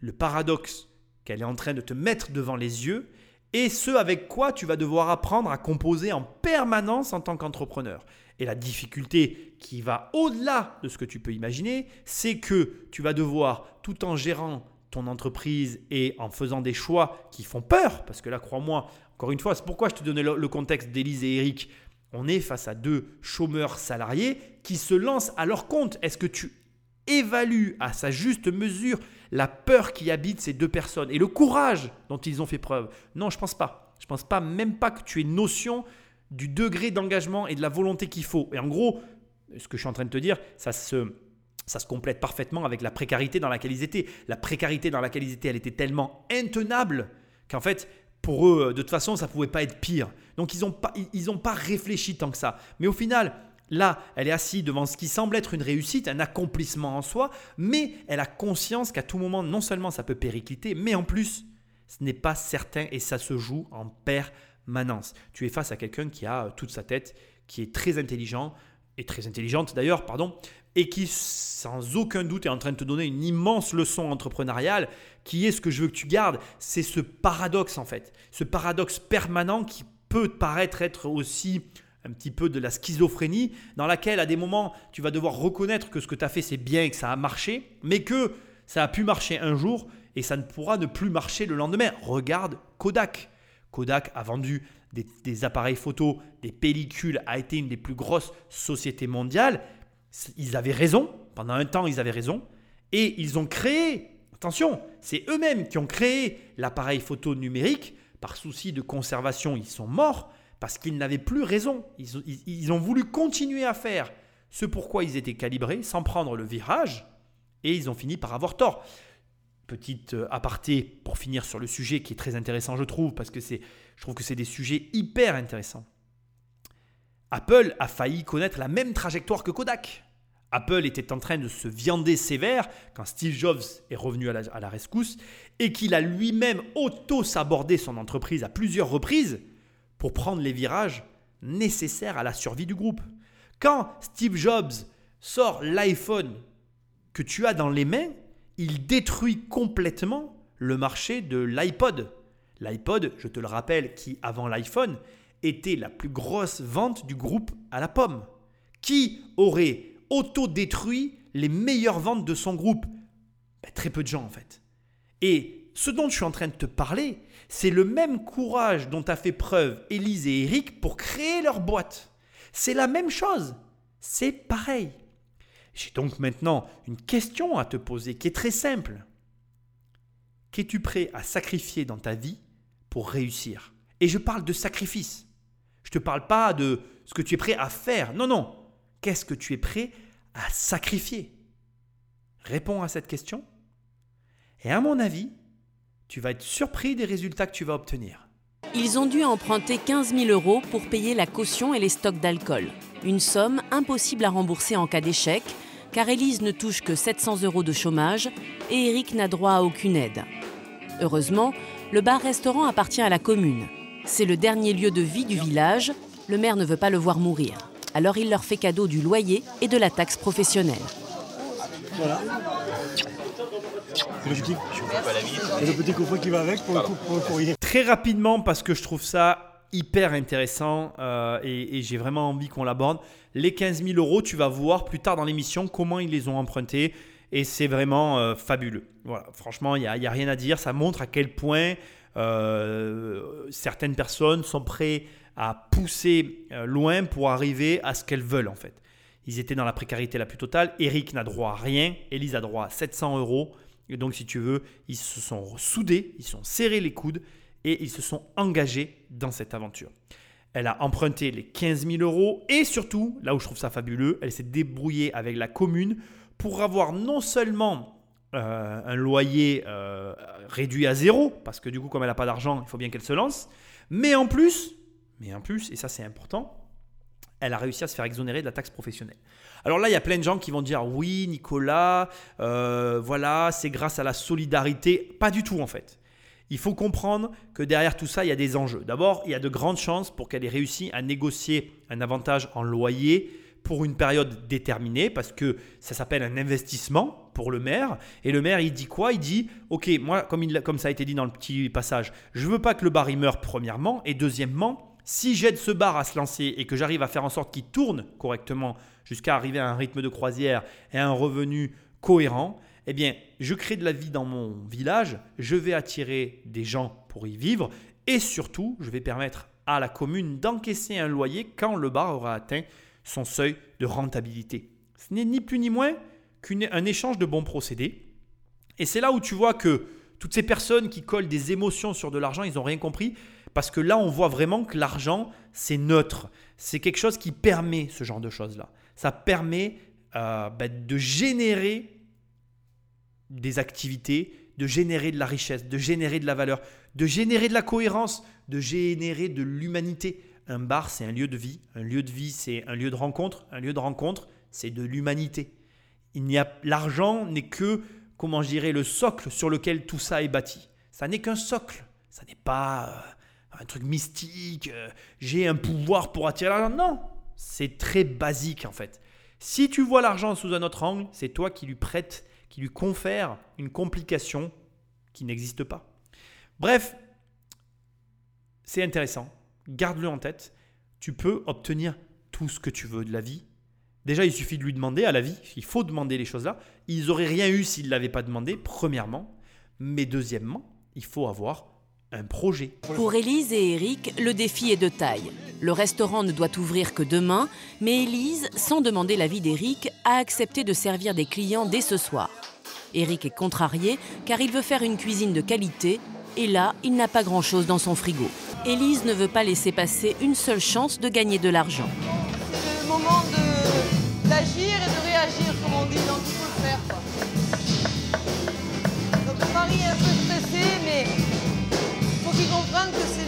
le paradoxe qu'elle est en train de te mettre devant les yeux et ce avec quoi tu vas devoir apprendre à composer en permanence en tant qu'entrepreneur. Et la difficulté qui va au-delà de ce que tu peux imaginer, c'est que tu vas devoir, tout en gérant ton entreprise et en faisant des choix qui font peur, parce que là, crois-moi, encore une fois, c'est pourquoi je te donnais le contexte d'Élise et Eric. On est face à deux chômeurs salariés qui se lancent à leur compte. Est-ce que tu évalues à sa juste mesure la peur qui habite ces deux personnes et le courage dont ils ont fait preuve Non, je pense pas. Je pense pas même pas que tu aies notion du degré d'engagement et de la volonté qu'il faut. Et en gros, ce que je suis en train de te dire, ça se, ça se complète parfaitement avec la précarité dans laquelle ils étaient. La précarité dans laquelle ils étaient, elle était tellement intenable qu'en fait, pour eux, de toute façon, ça ne pouvait pas être pire. Donc, ils n'ont pas, ils pas réfléchi tant que ça. Mais au final, Là, elle est assise devant ce qui semble être une réussite, un accomplissement en soi, mais elle a conscience qu'à tout moment, non seulement ça peut péricliter, mais en plus, ce n'est pas certain et ça se joue en permanence. Tu es face à quelqu'un qui a toute sa tête, qui est très intelligent, et très intelligente d'ailleurs, pardon, et qui sans aucun doute est en train de te donner une immense leçon entrepreneuriale, qui est ce que je veux que tu gardes, c'est ce paradoxe en fait, ce paradoxe permanent qui peut paraître être aussi un petit peu de la schizophrénie, dans laquelle à des moments tu vas devoir reconnaître que ce que tu as fait c'est bien et que ça a marché, mais que ça a pu marcher un jour et ça ne pourra ne plus marcher le lendemain. Regarde Kodak. Kodak a vendu des, appareils photo, des pellicules, a été une des plus grosses sociétés mondiales. Ils avaient raison, pendant un temps ils avaient raison, et ils ont créé, attention, c'est eux-mêmes qui ont créé l'appareil photo numérique, par souci de conservation ils sont morts, parce qu'ils n'avaient plus raison. Ils, ont voulu continuer à faire ce pourquoi ils étaient calibrés sans prendre le virage, et ils ont fini par avoir tort. Petite euh, aparté pour finir sur le sujet qui est très intéressant, je trouve, parce que c'est, je trouve que c'est des sujets hyper intéressants. Apple a failli connaître la même trajectoire que Kodak. Apple était en train de se viander sévère quand Steve Jobs est revenu à la, à la rescousse et qu'il a lui-même auto-sabordé son entreprise à plusieurs reprises pour prendre les virages nécessaires à la survie du groupe. Quand Steve Jobs sort l'iPhone que tu as dans les mains, il détruit complètement le marché de l'iPod. L'iPod, je te le rappelle, qui avant l'iPhone était la plus grosse vente du groupe à la pomme. Qui aurait auto-détruit les meilleures ventes de son groupe? Ben, Très peu de gens en fait. Et ce dont je suis en train de te parler, c'est le même courage dont a fait preuve Élise et Eric pour créer leur boîte. C'est la même chose. C'est pareil. J'ai donc maintenant une question à te poser qui est très simple. Qu'es-tu prêt à sacrifier dans ta vie pour réussir? Et je parle de sacrifice. Je ne te parle pas de ce que tu es prêt à faire. Non, non. Qu'est-ce que tu es prêt à sacrifier? Réponds à cette question. Et à mon avis, tu vas être surpris des résultats que tu vas obtenir. Ils ont dû emprunter 15 000 euros pour payer la caution et les stocks d'alcool. Une somme impossible à rembourser en cas d'échec, car Élise ne touche que 700 euros de chômage et Eric n'a droit à aucune aide. Heureusement, le bar-restaurant appartient à la commune. C'est le dernier lieu de vie du village. Le maire ne veut pas le voir mourir. Alors il leur fait cadeau du loyer et de la taxe professionnelle. Voilà. Le petit coffret qui va avec pour, le, courrier. Très rapidement, parce que je trouve ça hyper intéressant euh, et, j'ai vraiment envie qu'on l'aborde. Les 15 000 euros, tu vas voir plus tard dans l'émission comment ils les ont empruntés et c'est vraiment euh, fabuleux. Voilà, franchement, il n'y a, a, rien à dire. Ça montre à quel point Euh, certaines personnes sont prêtes à pousser euh, loin pour arriver à ce qu'elles veulent en fait. Ils étaient dans la précarité la plus totale. Eric n'a droit à rien. Elise a droit à 700 euros. Et donc, si tu veux, ils se sont soudés, ils se sont serrés les coudes et ils se sont engagés dans cette aventure. Elle a emprunté les 15 000 euros et surtout, là où je trouve ça fabuleux, elle s'est débrouillée avec la commune pour avoir non seulement euh, un loyer euh, réduit à zéro, parce que du coup, comme elle n'a pas d'argent, il faut bien qu'elle se lance, mais en plus, mais en plus, et ça c'est important, elle a réussi à se faire exonérer de la taxe professionnelle. Alors là, il y a plein de gens qui vont dire oui, Nicolas, euh, voilà, c'est grâce à la solidarité. Pas du tout en fait. Il faut comprendre que derrière tout ça, il y a des enjeux. D'abord, il y a de grandes chances pour qu'elle ait réussi à négocier un avantage en loyer pour une période déterminée, parce que ça s'appelle un investissement pour le maire. Et le maire, il dit quoi? Il dit, OK, moi, comme, comme ça a été dit dans le petit passage, je veux pas que le bar meure premièrement, et deuxièmement, si j'aide ce bar à se lancer et que j'arrive à faire en sorte qu'il tourne correctement jusqu'à arriver à un rythme de croisière et à un revenu cohérent, eh bien, je crée de la vie dans mon village, je vais attirer des gens pour y vivre et surtout, je vais permettre à la commune d'encaisser un loyer quand le bar aura atteint son seuil de rentabilité. Ce n'est ni plus ni moins qu'un échange de bons procédés. Et c'est là où tu vois que toutes ces personnes qui collent des émotions sur de l'argent, ils n'ont rien compris. Parce que là, on voit vraiment que l'argent, c'est neutre. C'est quelque chose qui permet ce genre de choses-là. Ça permet euh, bah, de générer des activités, de générer de la richesse, de générer de la valeur, de générer de la cohérence, de générer de l'humanité. Un bar, c'est un lieu de vie. Un lieu de vie, c'est un lieu de rencontre. Un lieu de rencontre, c'est de l'humanité. Il n'y a l'argent n'est que comment je dirais le socle sur lequel tout ça est bâti. Ça n'est qu'un socle. Ça n'est pas euh, un truc mystique, euh, j'ai un pouvoir pour attirer l'argent. Non, c'est très basique en fait. Si tu vois l'argent sous un autre angle, c'est toi qui lui prête, qui lui confère une complication qui n'existe pas. Bref, c'est intéressant. Garde-le en tête. Tu peux obtenir tout ce que tu veux de la vie. Déjà, il suffit de lui demander à la vie. Il faut demander les choses-là. Ils n'auraient rien eu s'ils ne l'avaient pas demandé, premièrement. Mais deuxièmement, il faut avoir un projet. Pour Élise et Eric, le défi est de taille. Le restaurant ne doit ouvrir que demain, mais Élise, sans demander l'avis d'Eric, a accepté de servir des clients dès ce soir. Eric est contrarié car il veut faire une cuisine de qualité et là, il n'a pas grand-chose dans son frigo. Élise ne veut pas laisser passer une seule chance de gagner de l'argent. C'est le moment de- d'agir et de réagir, comme on dit,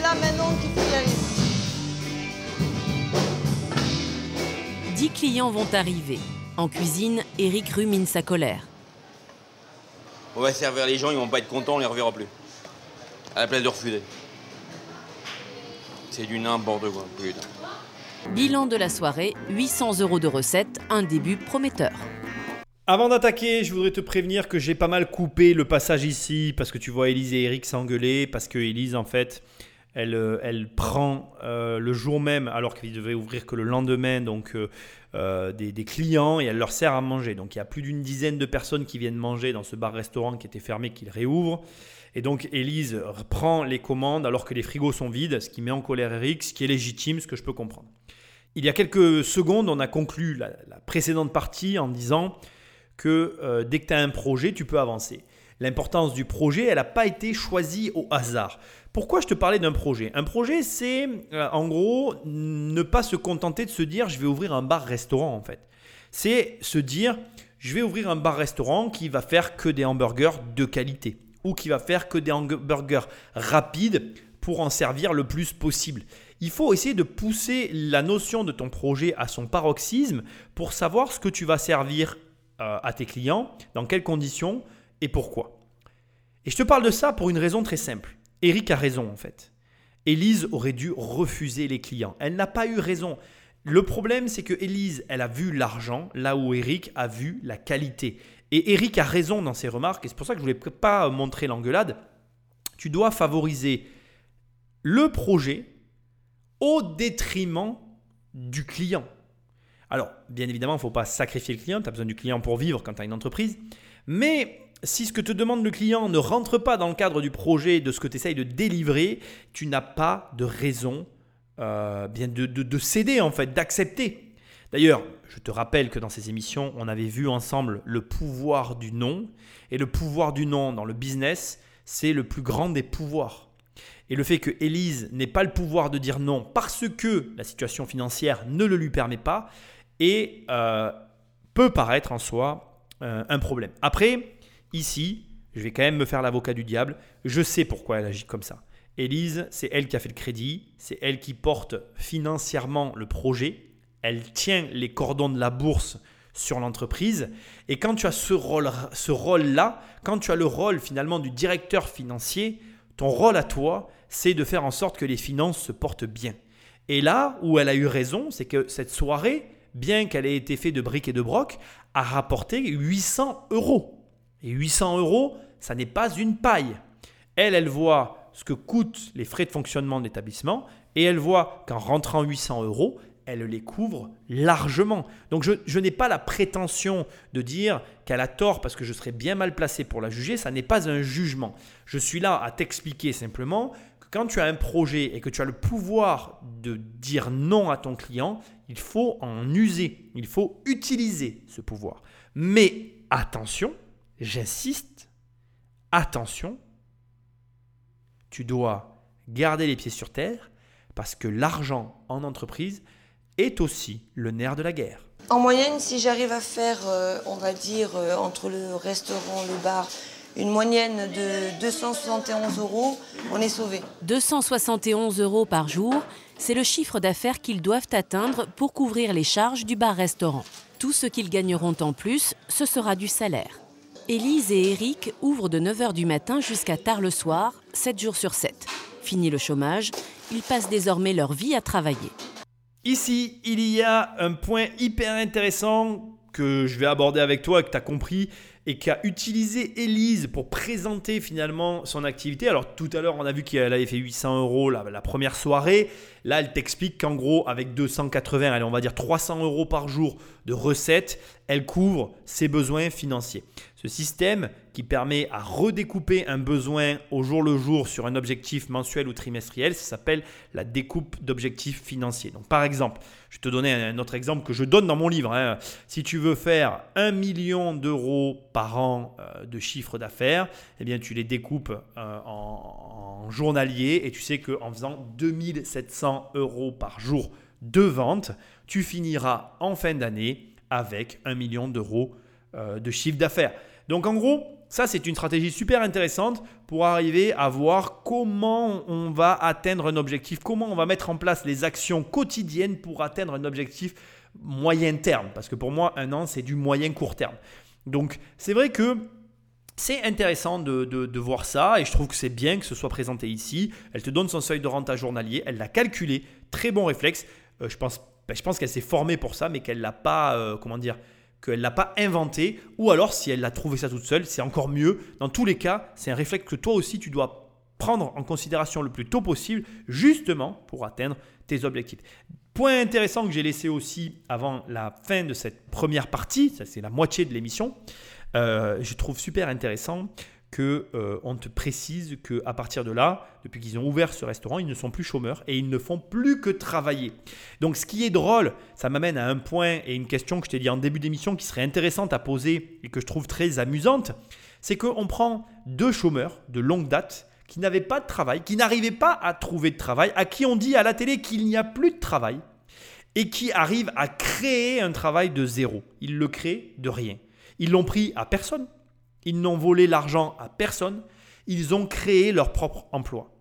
là maintenant qu'il faut y aller. Dix clients vont arriver. En cuisine, Eric rumine sa colère. On va servir les gens, ils vont pas être contents, on les reverra plus. À la place de refuser. C'est du n'importe quoi, putain. Bilan de la soirée, 800 euros de recettes, un début prometteur. Avant d'attaquer, je voudrais te prévenir que j'ai pas mal coupé le passage ici parce que tu vois Elise et Eric s'engueuler parce que Elise en fait elle, euh, elle prend euh, le jour même alors qu'il devait ouvrir que le lendemain donc euh, des, clients et elle leur sert à manger. Donc il y a plus d'une dizaine de personnes qui viennent manger dans ce bar-restaurant qui était fermé qu'il réouvre. Et donc Elise prend les commandes alors que les frigos sont vides, ce qui met en colère Eric, ce qui est légitime, ce que je peux comprendre. Il y a quelques secondes, on a conclu la, précédente partie en disant que dès que tu as un projet, tu peux avancer. L'importance du projet, elle n'a pas été choisie au hasard. Pourquoi je te parlais d'un projet? Un projet, c'est euh, en gros ne pas se contenter de se dire je vais ouvrir un bar-restaurant en fait. C'est se dire je vais ouvrir un bar-restaurant qui va faire que des hamburgers de qualité ou qui va faire que des hamburgers rapides pour en servir le plus possible. Il faut essayer de pousser la notion de ton projet à son paroxysme pour savoir ce que tu vas servir euh, à tes clients, dans quelles conditions et pourquoi. Et je te parle de ça pour une raison très simple. Eric a raison en fait. Élise aurait dû refuser les clients. Elle n'a pas eu raison. Le problème, c'est que Élise, elle a vu l'argent là où Eric a vu la qualité. Et Eric a raison dans ses remarques, et c'est pour ça que je ne voulais pas montrer l'engueulade. Tu dois favoriser le projet au détriment du client. Alors, bien évidemment, il ne faut pas sacrifier le client, tu as besoin du client pour vivre quand tu as une entreprise, mais si ce que te demande le client ne rentre pas dans le cadre du projet, de ce que tu essayes de délivrer, tu n'as pas de raison euh, bien de, de céder en fait, d'accepter. D'ailleurs, je te rappelle que dans ces émissions, on avait vu ensemble le pouvoir du non. Et le pouvoir du non dans le business, c'est le plus grand des pouvoirs. Et le fait que Élise n'ait pas le pouvoir de dire non parce que la situation financière ne le lui permet pas, et euh, peut paraître en soi euh, un problème. Après, ici, je vais quand même me faire l'avocat du diable. Je sais pourquoi elle agit comme ça. Élise, c'est elle qui a fait le crédit, c'est elle qui porte financièrement le projet, elle tient les cordons de la bourse sur l'entreprise. Et quand tu as ce rôle, ce rôle-là, quand tu as le rôle finalement du directeur financier, ton rôle à toi, c'est de faire en sorte que les finances se portent bien. Et là où elle a eu raison, c'est que cette soirée, bien qu'elle ait été faite de briques et de broc, a rapporté 800 euros. Et 800 euros, ça n'est pas une paille. Elle, elle voit ce que coûtent les frais de fonctionnement de l'établissement et elle voit qu'en rentrant 800 euros, elle les couvre largement. Donc je, n'ai pas la prétention de dire qu'elle a tort parce que je serais bien mal placé pour la juger, ça n'est pas un jugement. Je suis là à t'expliquer simplement que quand tu as un projet et que tu as le pouvoir de dire non à ton client, il faut en user, il faut utiliser ce pouvoir. Mais attention, j'insiste, attention, tu dois garder les pieds sur terre parce que l'argent en entreprise, est aussi le nerf de la guerre. En moyenne, si j'arrive à faire, euh, on va dire, euh, entre le restaurant, le bar, une moyenne de 271 euros, on est sauvé. 271 euros par jour, c'est le chiffre d'affaires qu'ils doivent atteindre pour couvrir les charges du bar-restaurant. Tout ce qu'ils gagneront en plus, ce sera du salaire. Élise et Eric ouvrent de 9h du matin jusqu'à tard le soir, 7 jours sur 7. Fini le chômage, ils passent désormais leur vie à travailler. Ici, il y a un point hyper intéressant que je vais aborder avec toi, que tu as compris, et qu'a utilisé Elise pour présenter finalement son activité. Alors tout à l'heure, on a vu qu'elle avait fait 800 euros la, la première soirée. Là, elle t'explique qu'en gros, avec 280, allez, on va dire 300 euros par jour de recettes, elle couvre ses besoins financiers. Ce système qui permet à redécouper un besoin au jour le jour sur un objectif mensuel ou trimestriel, ça s'appelle la découpe d'objectifs financiers. Donc par exemple, je vais te donner un autre exemple que je donne dans mon livre. Hein. Si tu veux faire 1 million d'euros par an euh, de chiffre d'affaires, eh bien tu les découpes euh, en, en journalier et tu sais qu'en faisant 2700 euros par jour de vente, tu finiras en fin d'année avec 1 million d'euros de chiffre d'affaires. Donc en gros, ça, c'est une stratégie super intéressante pour arriver à voir comment on va atteindre un objectif, comment on va mettre en place les actions quotidiennes pour atteindre un objectif moyen terme. Parce que pour moi, un an, c'est du moyen court terme. Donc c'est vrai que c'est intéressant de, voir ça et je trouve que c'est bien que ce soit présenté ici. Elle te donne son seuil de rente à journalier, elle l'a calculé, très bon réflexe. Euh, je pense, ben, pense qu'elle s'est formée pour ça, mais qu'elle l'a pas, euh, comment dire, qu'elle l'a pas inventé, ou alors si elle a trouvé ça toute seule, c'est encore mieux. Dans tous les cas, c'est un réflexe que toi aussi tu dois prendre en considération le plus tôt possible, justement pour atteindre tes objectifs. Point intéressant que j'ai laissé aussi avant la fin de cette première partie, ça c'est la moitié de l'émission, euh, je trouve super intéressant que euh, on te précise que à partir de là, depuis qu'ils ont ouvert ce restaurant, ils ne sont plus chômeurs et ils ne font plus que travailler. Donc ce qui est drôle, ça m'amène à un point et une question que je t'ai dit en début d'émission qui serait intéressante à poser et que je trouve très amusante, c'est qu'on prend deux chômeurs de longue date qui n'avaient pas de travail, qui n'arrivaient pas à trouver de travail, à qui on dit à la télé qu'il n'y a plus de travail et qui arrivent à créer un travail de zéro. Ils le créent de rien. Ils l'ont pris à personne ils n'ont volé l'argent à personne. Ils ont créé leur propre emploi.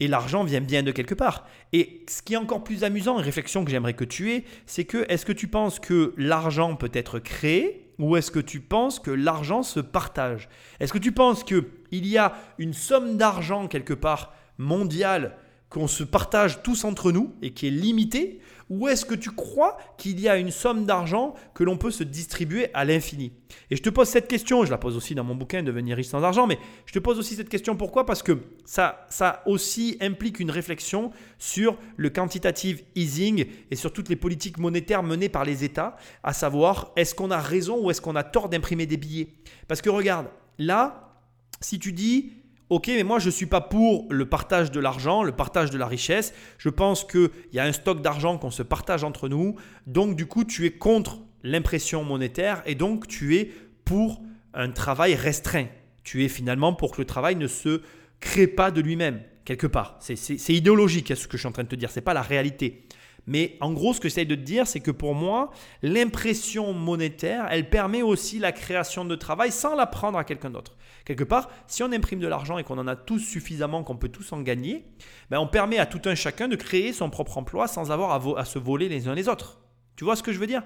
Et l'argent vient bien de quelque part. Et ce qui est encore plus amusant, une réflexion que j'aimerais que tu aies, c'est que est-ce que tu penses que l'argent peut être créé ou est-ce que tu penses que l'argent se partage? Est-ce que tu penses qu'il y a une somme d'argent quelque part mondiale qu'on se partage tous entre nous et qui est limitée? Ou est-ce que tu crois qu'il y a une somme d'argent que l'on peut se distribuer à l'infini? Et je te pose cette question, je la pose aussi dans mon bouquin Devenir riche sans argent, mais je te pose aussi cette question pourquoi? Parce que ça, ça aussi implique une réflexion sur le quantitative easing et sur toutes les politiques monétaires menées par les États, à savoir est-ce qu'on a raison ou est-ce qu'on a tort d'imprimer des billets? Parce que regarde, Là, si tu dis, ok, mais moi je ne suis pas pour le partage de l'argent, le partage de la richesse, je pense qu'il y a un stock d'argent qu'on se partage entre nous, donc du coup tu es contre l'impression monétaire et donc tu es pour un travail restreint. Tu es finalement pour que le travail ne se crée pas de lui-même, quelque part. C'est idéologique ce que je suis en train de te dire, ce n'est pas la réalité. Mais en gros, ce que j'essaie de te dire, c'est que pour moi, l'impression monétaire, elle permet aussi la création de travail sans la prendre à quelqu'un d'autre. Quelque part, si on imprime de l'argent et qu'on en a tous suffisamment, qu'on peut tous en gagner, ben on permet à tout un chacun de créer son propre emploi sans avoir à, à se voler les uns les autres. Tu vois ce que je veux dire?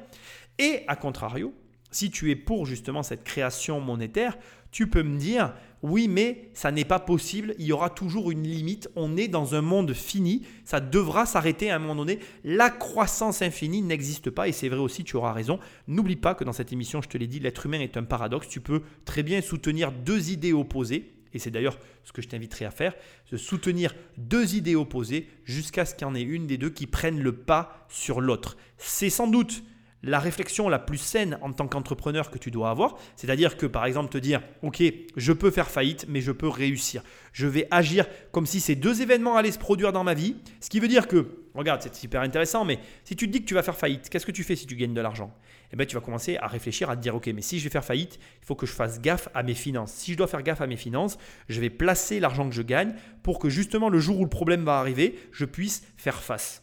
Et à contrario, si tu es pour justement cette création monétaire, tu peux me dire, oui, mais ça n'est pas possible, il y aura toujours une limite, on est dans un monde fini, ça devra s'arrêter à un moment donné, la croissance infinie n'existe pas, et c'est vrai aussi, tu auras raison, n'oublie pas que dans cette émission, je te l'ai dit, l'être humain est un paradoxe, tu peux très bien soutenir deux idées opposées, et c'est d'ailleurs ce que je t'inviterai à faire, de soutenir deux idées opposées jusqu'à ce qu'il y en ait une des deux qui prenne le pas sur l'autre. C'est sans doute la réflexion la plus saine en tant qu'entrepreneur que tu dois avoir. C'est-à-dire que par exemple te dire, ok, je peux faire faillite, mais je peux réussir. Je vais agir comme si ces deux événements allaient se produire dans ma vie. Ce qui veut dire que, regarde, c'est super intéressant, mais si tu te dis que tu vas faire faillite, qu'est-ce que tu fais si tu gagnes de l'argent? Eh bien, tu vas commencer à réfléchir, à te dire, ok, mais si je vais faire faillite, il faut que je fasse gaffe à mes finances. Si je dois faire gaffe à mes finances, je vais placer l'argent que je gagne pour que justement le jour où le problème va arriver, je puisse faire face.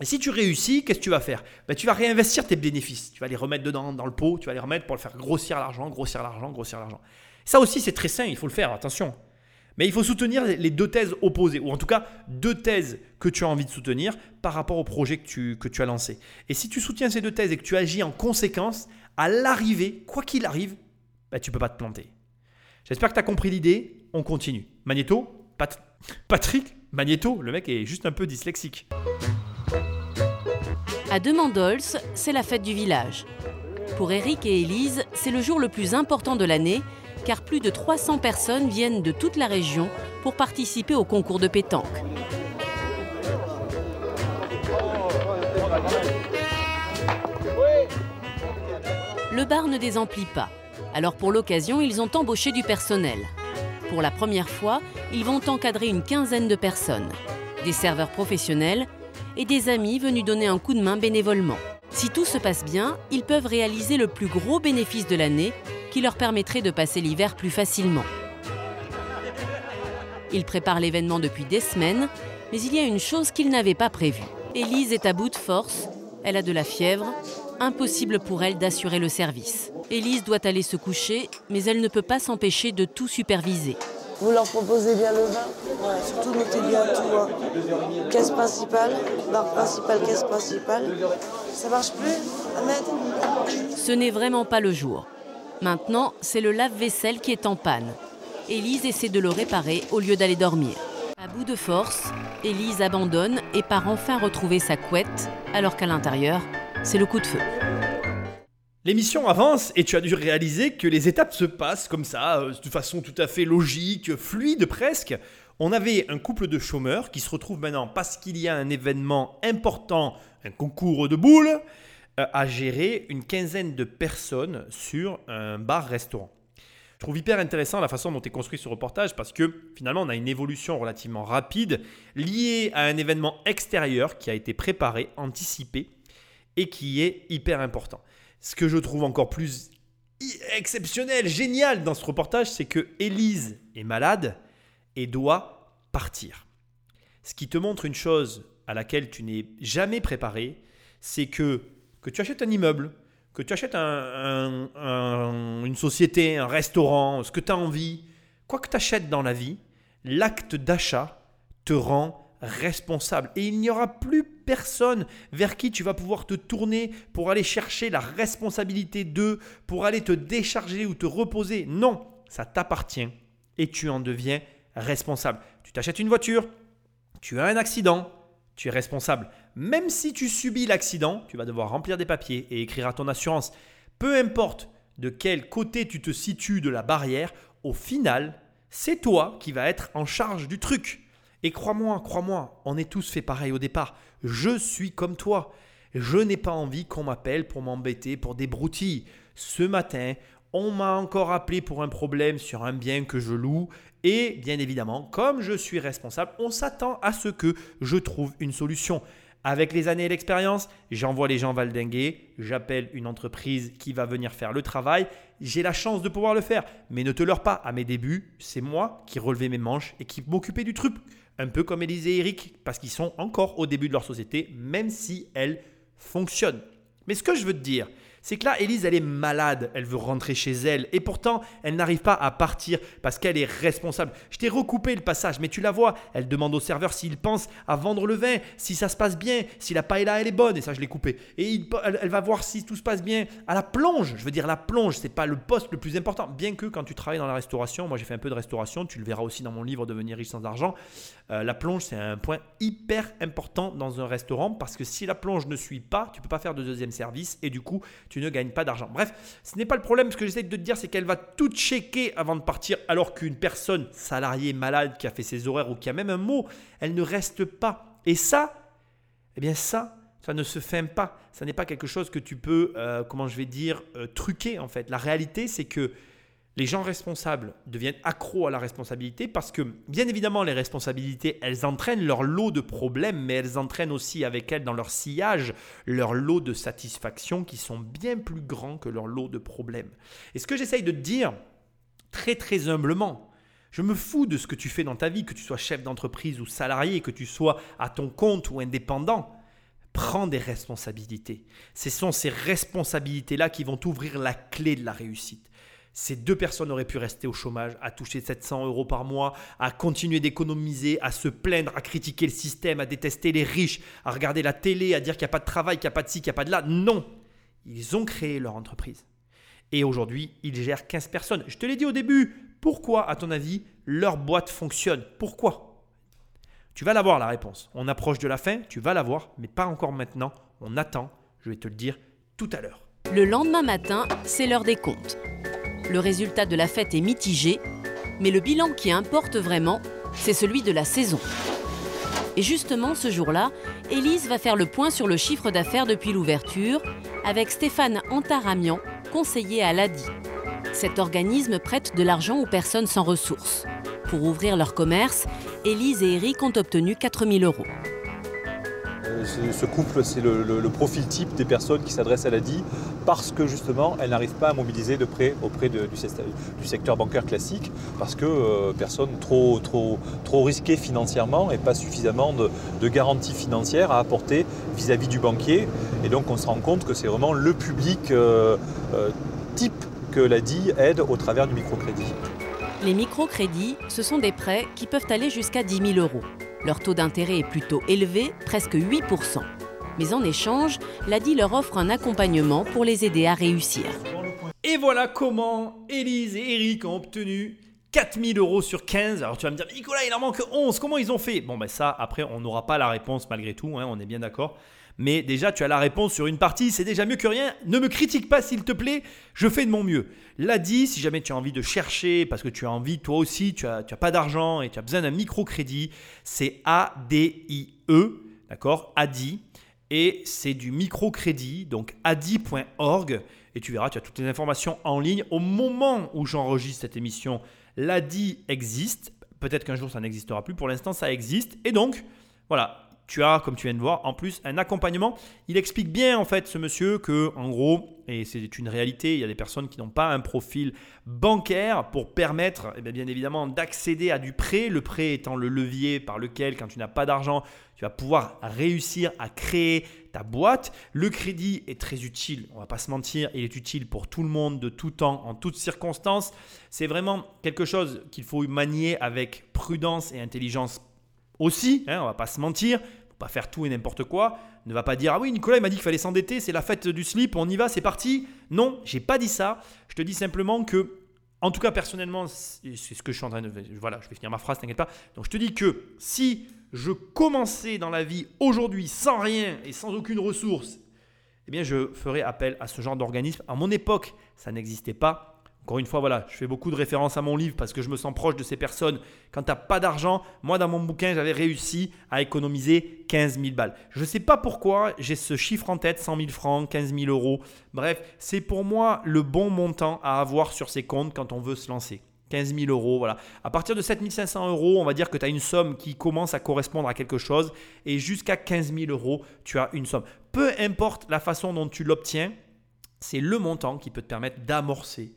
Et si tu réussis, qu'est-ce que tu vas faire? Ben, Tu vas réinvestir tes bénéfices. Tu vas les remettre dedans, dans le pot, tu vas les remettre pour le faire grossir l'argent, grossir l'argent, grossir l'argent. Ça aussi, c'est très sain, il faut le faire, attention. Mais il faut soutenir les deux thèses opposées, ou en tout cas deux thèses que tu as envie de soutenir par rapport au projet que tu, que tu as lancé. Et si tu soutiens ces deux thèses et que tu agis en conséquence, à l'arrivée, quoi qu'il arrive, ben, tu ne peux pas te planter. J'espère que tu as compris l'idée. On continue. Magnéto (laughs) Patrick Magnéto, le mec est juste un peu dyslexique. À Demandols, c'est la fête du village. Pour Eric et Élise, c'est le jour le plus important de l'année car plus de 300 personnes viennent de toute la région pour participer au concours de pétanque. Le bar ne désemplit pas. Alors pour l'occasion, ils ont embauché du personnel. Pour la première fois, ils vont encadrer une quinzaine de personnes. Des serveurs professionnels, et des amis venus donner un coup de main bénévolement. Si tout se passe bien, ils peuvent réaliser le plus gros bénéfice de l'année qui leur permettrait de passer l'hiver plus facilement. Ils préparent l'événement depuis des semaines, mais il y a une chose qu'ils n'avaient pas prévue. Élise est à bout de force, elle a de la fièvre, impossible pour elle d'assurer le service. Élise doit aller se coucher, mais elle ne peut pas s'empêcher de tout superviser. Vous leur proposez bien le vin ouais, Surtout notez bien tout. Hein. Caisse principale, barre principale, caisse principale. Ça marche plus, Ahmed? Ce n'est vraiment pas le jour. Maintenant, c'est le lave-vaisselle qui est en panne. Élise essaie de le réparer au lieu d'aller dormir. À bout de force, Élise abandonne et part enfin retrouver sa couette, alors qu'à l'intérieur, c'est le coup de feu. L'émission avance et tu as dû réaliser que les étapes se passent comme ça, euh, de façon tout à fait logique, fluide presque. On avait un couple de chômeurs qui se retrouvent maintenant parce qu'il y a un événement important, un concours de boules, euh, à gérer une quinzaine de personnes sur un bar-restaurant. Je trouve hyper intéressant la façon dont est construit ce reportage parce que finalement on a une évolution relativement rapide liée à un événement extérieur qui a été préparé, anticipé et qui est hyper important. Ce que je trouve encore plus exceptionnel, génial dans ce reportage, c'est que Élise est malade et doit partir. Ce qui te montre une chose à laquelle tu n'es jamais préparé, c'est que que tu achètes un immeuble, que tu achètes une société, un restaurant, ce que tu as envie, quoi que tu achètes dans la vie, l'acte d'achat te rend responsable. Et il n'y aura plus personne vers qui tu vas pouvoir te tourner pour aller chercher la responsabilité d'eux, pour aller te décharger ou te reposer. Non, ça t'appartient et tu en deviens responsable. Tu t'achètes une voiture, tu as un accident, tu es responsable. Même si tu subis l'accident, tu vas devoir remplir des papiers et écrire à ton assurance. Peu importe de quel côté tu te situes de la barrière, au final, c'est toi qui vas être en charge du truc. Et crois-moi, crois-moi, on est tous fait pareil au départ. Je suis comme toi. Je n'ai pas envie qu'on m'appelle pour m'embêter pour des broutilles. Ce matin, On m'a encore appelé pour un problème sur un bien que je loue. Et bien évidemment, comme je suis responsable, on s'attend à ce que je trouve une solution. Avec les années et l'expérience, j'envoie les gens valdinguer, j'appelle une entreprise qui va venir faire le travail. J'ai la chance de pouvoir le faire, mais ne te leurre pas. À mes débuts, c'est moi qui relevais mes manches et qui m'occupais du truc. Un peu comme Élise et Eric, parce qu'ils sont encore au début de leur société, même si elle fonctionne. Mais ce que je veux te dire, c'est que là, Elise, elle est malade, elle veut rentrer chez elle, et pourtant, elle n'arrive pas à partir parce qu'elle est responsable. Je t'ai recoupé le passage, mais tu la vois, elle demande au serveur s'il pense à vendre le vin, si ça se passe bien, si la paella elle est bonne, et ça je l'ai coupé. Et elle, va voir si tout se passe bien à la plonge. Je veux dire, la plonge, c'est pas le poste le plus important, bien que quand tu travailles dans la restauration, moi j'ai fait un peu de restauration, tu le verras aussi dans mon livre Devenir riche sans argent. Euh, la plonge, c'est un point hyper important dans un restaurant parce que si la plonge ne suit pas, tu peux pas faire de deuxième service et du coup, tu ne gagnes pas d'argent. Bref, ce n'est pas le problème. Ce que j'essaie de te dire, c'est qu'elle va tout checker avant de partir, alors qu'une personne salariée malade qui a fait ses horaires ou qui a même un mot, elle ne reste pas. Et ça, eh bien ça, ça ne se fait pas. Ça n'est pas quelque chose que tu peux, euh, comment je vais dire, euh, truquer en fait. La réalité, c'est que les gens responsables deviennent accros à la responsabilité parce que, bien évidemment, les responsabilités, elles entraînent leur lot de problèmes, mais elles entraînent aussi avec elles dans leur sillage leur lot de satisfaction qui sont bien plus grands que leur lot de problèmes. Et ce que j'essaye de te dire, très très humblement, je me fous de ce que tu fais dans ta vie, que tu sois chef d'entreprise ou salarié, que tu sois à ton compte ou indépendant. Prends des responsabilités. Ce sont ces responsabilités-là qui vont t'ouvrir la clé de la réussite. Ces deux personnes auraient pu rester au chômage, à toucher 700 euros par mois, à continuer d'économiser, à se plaindre, à critiquer le système, à détester les riches, à regarder la télé, à dire qu'il n'y a pas de travail, qu'il n'y a pas de ci, qu'il n'y a pas de là. Non, ils ont créé leur entreprise. Et aujourd'hui, ils gèrent 15 personnes. Je te l'ai dit au début, pourquoi, à ton avis, leur boîte fonctionne? Pourquoi? Tu vas l'avoir la réponse. On approche de la fin, tu vas l'avoir, mais pas encore maintenant. On attend, je vais te le dire tout à l'heure. Le lendemain matin, c'est l'heure des comptes. Le résultat de la fête est mitigé, mais le bilan qui importe vraiment, c'est celui de la saison. Et justement, ce jour-là, Élise va faire le point sur le chiffre d'affaires depuis l'ouverture avec Stéphane Antaramian, conseiller à l'ADI. Cet organisme prête de l'argent aux personnes sans ressources. Pour ouvrir leur commerce, Élise et Eric ont obtenu 4000 euros. Euh, ce couple, c'est le, profil type des personnes qui s'adressent à l'ADI parce que justement, elles n'arrivent pas à mobiliser de prêts auprès du, secteur bancaire classique parce que euh, personne trop, trop, risquée financièrement et pas suffisamment de, garanties financières à apporter vis-à-vis du banquier. Et donc, on se rend compte que c'est vraiment le public euh, type que l'ADI aide au travers du microcrédit. Les microcrédits, ce sont des prêts qui peuvent aller jusqu'à 10 000 euros. Leur taux d'intérêt est plutôt élevé, presque 8%. Mais en échange, l'ADI leur offre un accompagnement pour les aider à réussir. Et voilà comment Élise et Eric ont obtenu 4000 euros sur 15. Alors tu vas me dire, Nicolas, il en manque 11. Comment ils ont fait? Bon, ben ça, après, on n'aura pas la réponse malgré tout. Hein, on est bien d'accord. Mais déjà, tu as la réponse sur une partie, c'est déjà mieux que rien. Ne me critique pas, s'il te plaît, je fais de mon mieux. L'ADI, si jamais tu as envie de chercher, parce que tu as envie, toi aussi, tu n'as tu as pas d'argent et tu as besoin d'un microcrédit, c'est A-D-I-E, d'accord ADI. Et c'est du microcrédit, donc adi.org. Et tu verras, tu as toutes les informations en ligne. Au moment où j'enregistre cette émission, l'ADI existe. Peut-être qu'un jour ça n'existera plus. Pour l'instant, ça existe. Et donc, voilà, tu as, comme tu viens de voir, en plus un accompagnement. Il explique bien en fait ce monsieur que, en gros, et c'est une réalité, il y a des personnes qui n'ont pas un profil bancaire pour permettre, eh bien, évidemment, d'accéder à du prêt. Le prêt étant le levier par lequel, quand tu n'as pas d'argent, tu vas pouvoir réussir à créer ta boîte. Le crédit est très utile, on va pas se mentir, il est utile pour tout le monde, de tout temps, en toutes circonstances. C'est vraiment quelque chose qu'il faut manier avec prudence et intelligence aussi, hein, on va pas se mentir pas faire tout et n'importe quoi. Ne va pas dire Ah oui, Nicolas, il m'a dit qu'il fallait s'endetter, c'est la fête du slip, on y va, c'est parti. Non, j'ai pas dit ça. Je te dis simplement que, en tout cas, personnellement, c'est ce que je suis en train de. Voilà, je vais finir ma phrase, t'inquiète pas. Donc, je te dis que si je commençais dans la vie aujourd'hui sans rien et sans aucune ressource, eh bien, je ferais appel à ce genre d'organisme. À mon époque, ça n'existait pas. Encore une fois, voilà, je fais beaucoup de références à mon livre parce que je me sens proche de ces personnes. Quand tu n'as pas d'argent, moi dans mon bouquin, j'avais réussi à économiser 15 000 balles. Je ne sais pas pourquoi j'ai ce chiffre en tête, 100 000 francs, 15 000 euros. Bref, c'est pour moi le bon montant à avoir sur ses comptes quand on veut se lancer. 15 000 euros, voilà. À partir de 7 500 euros, on va dire que tu as une somme qui commence à correspondre à quelque chose. Et jusqu'à 15 000 euros, tu as une somme. Peu importe la façon dont tu l'obtiens, c'est le montant qui peut te permettre d'amorcer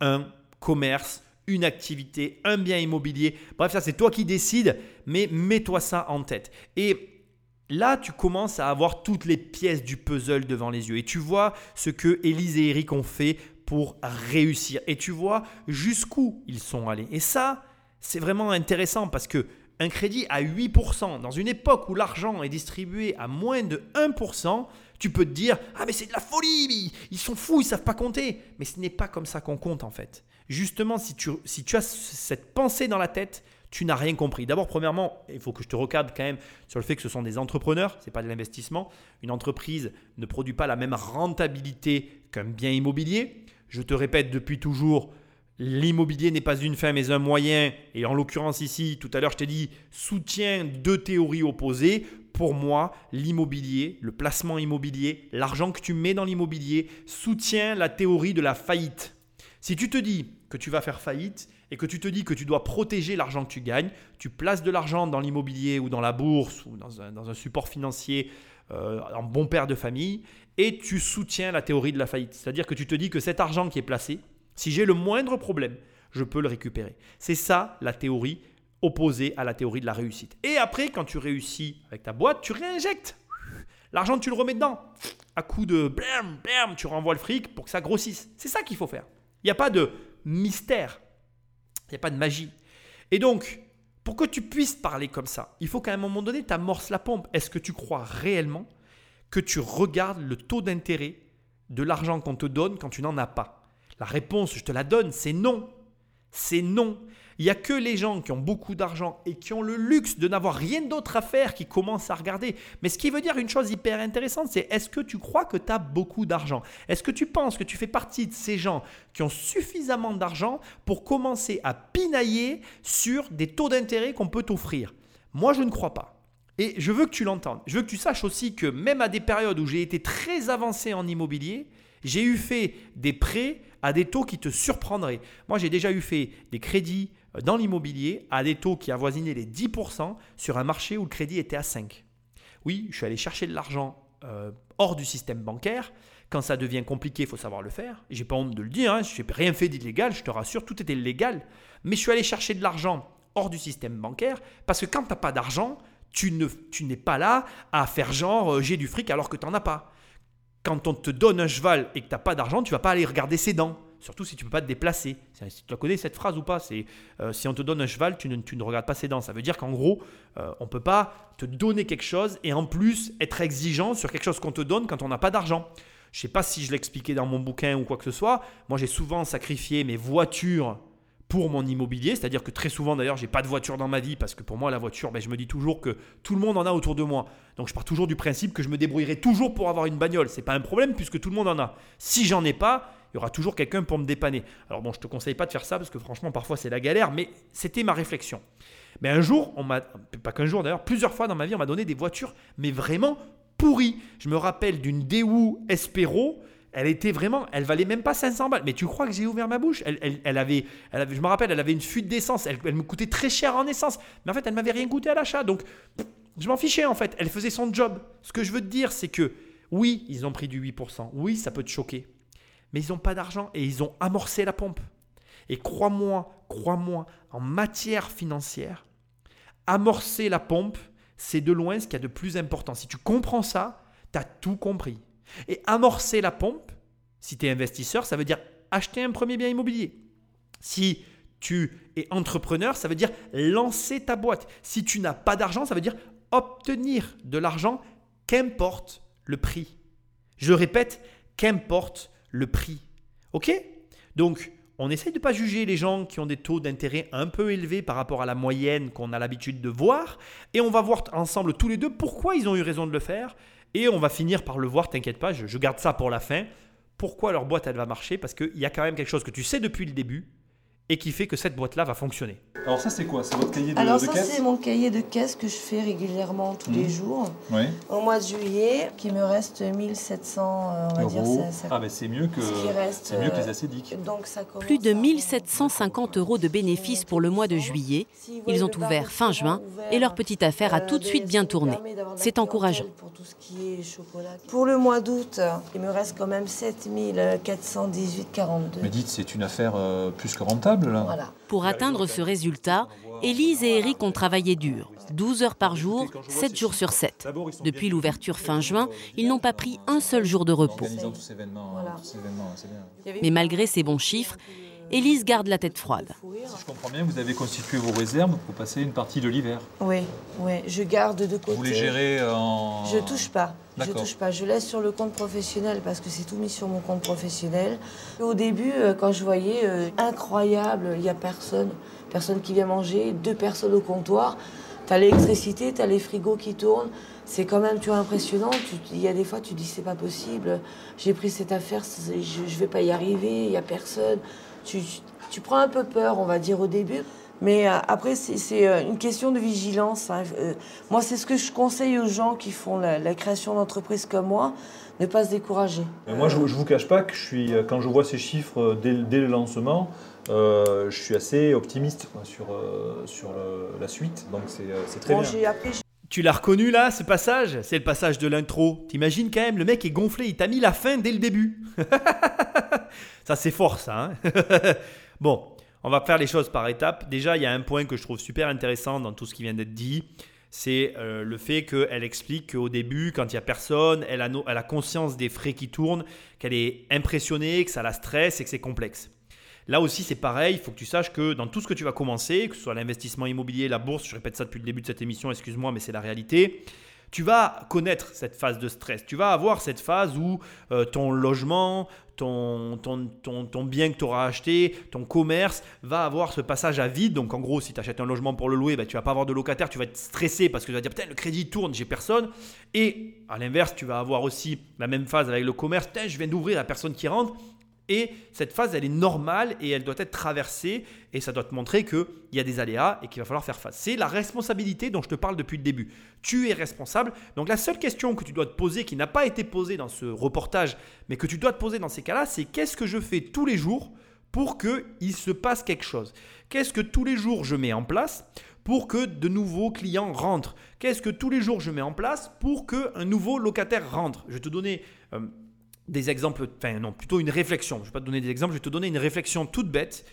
un commerce, une activité, un bien immobilier. Bref, ça c'est toi qui décides, mais mets-toi ça en tête. Et là, tu commences à avoir toutes les pièces du puzzle devant les yeux. Et tu vois ce que Élise et Eric ont fait pour réussir. Et tu vois jusqu'où ils sont allés. Et ça, c'est vraiment intéressant parce que un crédit à 8%, dans une époque où l'argent est distribué à moins de 1%, tu peux te dire Ah, mais c'est de la folie, ils sont fous, ils savent pas compter. Mais ce n'est pas comme ça qu'on compte en fait. Justement, si tu, as cette pensée dans la tête, tu n'as rien compris. D'abord, premièrement, il faut que je te recadre quand même sur le fait que ce sont des entrepreneurs, ce n'est pas de l'investissement. Une entreprise ne produit pas la même rentabilité qu'un bien immobilier. Je te répète depuis toujours, L'immobilier n'est pas une fin mais un moyen. Et en l'occurrence ici, tout à l'heure, je t'ai dit, soutien deux théories opposées. Pour moi, l'immobilier, le placement immobilier, l'argent que tu mets dans l'immobilier soutient la théorie de la faillite. Si tu te dis que tu vas faire faillite et que tu te dis que tu dois protéger l'argent que tu gagnes, tu places de l'argent dans l'immobilier ou dans la bourse ou dans un, support financier euh, en bon père de famille et tu soutiens la théorie de la faillite. C'est-à-dire que tu te dis que cet argent qui est placé, si j'ai le moindre problème, je peux le récupérer. C'est ça la théorie opposée à la théorie de la réussite. Et après, quand tu réussis avec ta boîte, tu réinjectes. L'argent, tu le remets dedans. À coup de blam, blam, tu renvoies le fric pour que ça grossisse. C'est ça qu'il faut faire. Il n'y a pas de mystère. Il n'y a pas de magie. Et donc, pour que tu puisses parler comme ça, il faut qu'à un moment donné, tu amorces la pompe. Est-ce que tu crois réellement que tu regardes le taux d'intérêt de l'argent qu'on te donne quand tu n'en as pas? La réponse, je te la donne, c'est non. C'est non. Il n'y a que les gens qui ont beaucoup d'argent et qui ont le luxe de n'avoir rien d'autre à faire qui commencent à regarder. Mais ce qui veut dire une chose hyper intéressante, c'est est-ce que tu crois que tu as beaucoup d'argent? Est-ce que tu penses que tu fais partie de ces gens qui ont suffisamment d'argent pour commencer à pinailler sur des taux d'intérêt qu'on peut t'offrir? Moi, je ne crois pas. Et je veux que tu l'entendes. Je veux que tu saches aussi que même à des périodes où j'ai été très avancé en immobilier, j'ai eu fait des prêts à des taux qui te surprendraient. Moi, j'ai déjà eu fait des crédits dans l'immobilier à des taux qui avoisinaient les 10% sur un marché où le crédit était à 5. Oui, je suis allé chercher de l'argent euh, hors du système bancaire. Quand ça devient compliqué, il faut savoir le faire. J'ai pas honte de le dire, hein, je n'ai rien fait d'illégal, je te rassure, tout était légal. Mais je suis allé chercher de l'argent hors du système bancaire parce que quand tu n'as pas d'argent, tu, ne, tu n'es pas là à faire genre euh, j'ai du fric alors que tu n'en as pas quand on te donne un cheval et que tu n'as pas d'argent, tu vas pas aller regarder ses dents. Surtout si tu ne peux pas te déplacer. Tu connais cette phrase ou pas C'est euh, si on te donne un cheval, tu ne, regardes pas ses dents. Ça veut dire qu'en gros, euh, on ne peut pas te donner quelque chose et en plus être exigeant sur quelque chose qu'on te donne quand on n'a pas d'argent. Je ne sais pas si je l'expliquais dans mon bouquin ou quoi que ce soit. Moi, j'ai souvent sacrifié mes voitures pour mon immobilier. C'est-à-dire que très souvent, d'ailleurs, j'ai pas de voiture dans ma vie parce que pour moi, la voiture, ben, je me dis toujours que tout le monde en a autour de moi. Donc, je pars toujours du principe que je me débrouillerai toujours pour avoir une bagnole. C'est pas un problème puisque tout le monde en a. Si j'en ai pas, il y aura toujours quelqu'un pour me dépanner. Alors bon, je te conseille pas de faire ça parce que franchement, parfois c'est la galère, mais c'était ma réflexion. Mais un jour, on m'a, pas qu'un jour d'ailleurs, plusieurs fois dans ma vie, on m'a donné des voitures, mais vraiment pourries. Je me rappelle d'une Daewoo Espero elle était vraiment, elle valait même pas 500 balles. Mais tu crois que j'ai ouvert ma bouche? Elle, avait, je me rappelle, elle avait une fuite d'essence. Elle, me coûtait très cher en essence. Mais en fait, elle m'avait rien coûté à l'achat. Donc, je m'en fichais en fait. Elle faisait son job. Ce que je veux te dire, c'est que oui, ils ont pris du 8%. Oui, ça peut te choquer. Mais ils n'ont pas d'argent et ils ont amorcé la pompe. Et crois-moi, crois-moi, en matière financière, amorcer la pompe, c'est de loin ce qu'il y a de plus important. Si tu comprends ça, tu as tout compris. Et amorcer la pompe, si tu es investisseur, ça veut dire acheter un premier bien immobilier. Si tu es entrepreneur, ça veut dire lancer ta boîte. Si tu n'as pas d'argent, ça veut dire obtenir de l'argent, qu'importe le prix. Je répète, qu'importe le prix. OK? Donc, on essaye de ne pas juger les gens qui ont des taux d'intérêt un peu élevés par rapport à la moyenne qu'on a l'habitude de voir. Et on va voir ensemble tous les deux pourquoi ils ont eu raison de le faire et on va finir par le voir, t'inquiète pas, je, garde ça pour la fin. pourquoi leur boîte elle va marcher? Parce qu'il y a quand même quelque chose que tu sais depuis le début et qui fait que cette boîte-là va fonctionner. Alors ça c'est quoi? C'est votre cahier de, Alors de ça, caisse? c'est mon cahier de caisse que je fais régulièrement tous les Mhm. jours. Oui. Au mois de juillet, qui me reste 1700, euh, on va dire, Euros. ça, ça- Ah ben c'est mieux que ce reste, mieux que euh, les acédiques. donc ça Plus de à- 1750 euros de bénéfices pour le mois de juillet. Ils ont ouvert fin juin ouvert, et leur petite affaire a euh, tout de suite bien tourné. C'est encourageant. Pour tout ce qui est chocolat. Pour le mois d'août, il me reste quand même 7418,42. Mais dites, c'est une affaire euh, plus que rentable là. Voilà. Pour atteindre ce résultat, Élise et Eric ont travaillé dur, 12 heures par jour, 7 jours sur 7. Depuis l'ouverture fin juin, ils n'ont pas pris un seul jour de repos. Mais malgré ces bons chiffres, Élise garde la tête froide. Si je comprends bien, vous avez constitué vos réserves pour passer une partie de l'hiver. Oui, oui, je garde de côté. Vous les gérez en. Je touche pas. Je touche pas. Je laisse sur le compte professionnel parce que c'est tout mis sur mon compte professionnel. Au début, euh, quand je voyais euh, incroyable, il y a personne, personne qui vient manger, deux personnes au comptoir. T'as l'électricité, t'as les frigos qui tournent. C'est quand même, tu vois, impressionnant. Il y a des fois, tu dis c'est pas possible. J'ai pris cette affaire, je, je vais pas y arriver. Il y a personne. Tu, tu prends un peu peur, on va dire au début. Mais euh, après, c'est- euh, une question de vigilance. hein. Euh, moi, c'est ce que je conseille aux gens qui font la, la création d'entreprise comme moi, ne pas se décourager. Mais moi, je ne vous cache pas que je suis, quand je vois ces chiffres dès, dès le lancement, euh, je suis assez optimiste quoi, sur, euh, sur le- la suite. Donc c'est très Bon, bien. Tu l'as reconnu là, ce passage? C'est le passage de l'intro. T'imagines quand même, le mec est gonflé, il t'a mis la fin dès le début. (laughs) ça c'est fort ça. hein. (laughs) bon, on va faire les choses par étapes. Déjà, il y a un point que je trouve super intéressant dans tout ce qui vient d'être dit. C'est euh, le fait qu'elle explique qu'au début, quand il n'y a personne, elle a, no- elle a conscience des frais qui tournent, qu'elle est impressionnée, que ça la stresse et que c'est complexe. Là aussi, c'est pareil. Il faut que tu saches que dans tout ce que tu vas commencer, que ce soit l'investissement immobilier, la bourse, je répète ça depuis le début de cette émission, excuse-moi, mais c'est la réalité. Tu vas connaître cette phase de stress. Tu vas avoir cette phase où euh, ton logement, ton, ton, ton, ton bien que tu auras acheté, ton commerce va avoir ce passage à vide. Donc en gros, si tu achètes un logement pour le louer, bah, tu vas pas avoir de locataire, tu vas être stressé parce que tu vas dire putain le crédit tourne, j'ai personne. Et à l'inverse, tu vas avoir aussi la même phase avec le commerce, putain je viens d'ouvrir la personne qui rentre. Et cette phase, elle est normale et elle doit être traversée et ça doit te montrer qu'il y a des aléas et qu'il va falloir faire face. C'est la responsabilité dont je te parle depuis le début. Tu es responsable. Donc la seule question que tu dois te poser, qui n'a pas été posée dans ce reportage, mais que tu dois te poser dans ces cas-là, c'est qu'est-ce que je fais tous les jours pour qu'il se passe quelque chose? Qu'est-ce que tous les jours je mets en place pour que de nouveaux clients rentrent? Qu'est-ce que tous les jours je mets en place pour qu'un nouveau locataire rentre? Je vais te donner... euh, des exemples, enfin non, plutôt une réflexion. Je ne vais pas te donner des exemples, je vais te donner une réflexion toute bête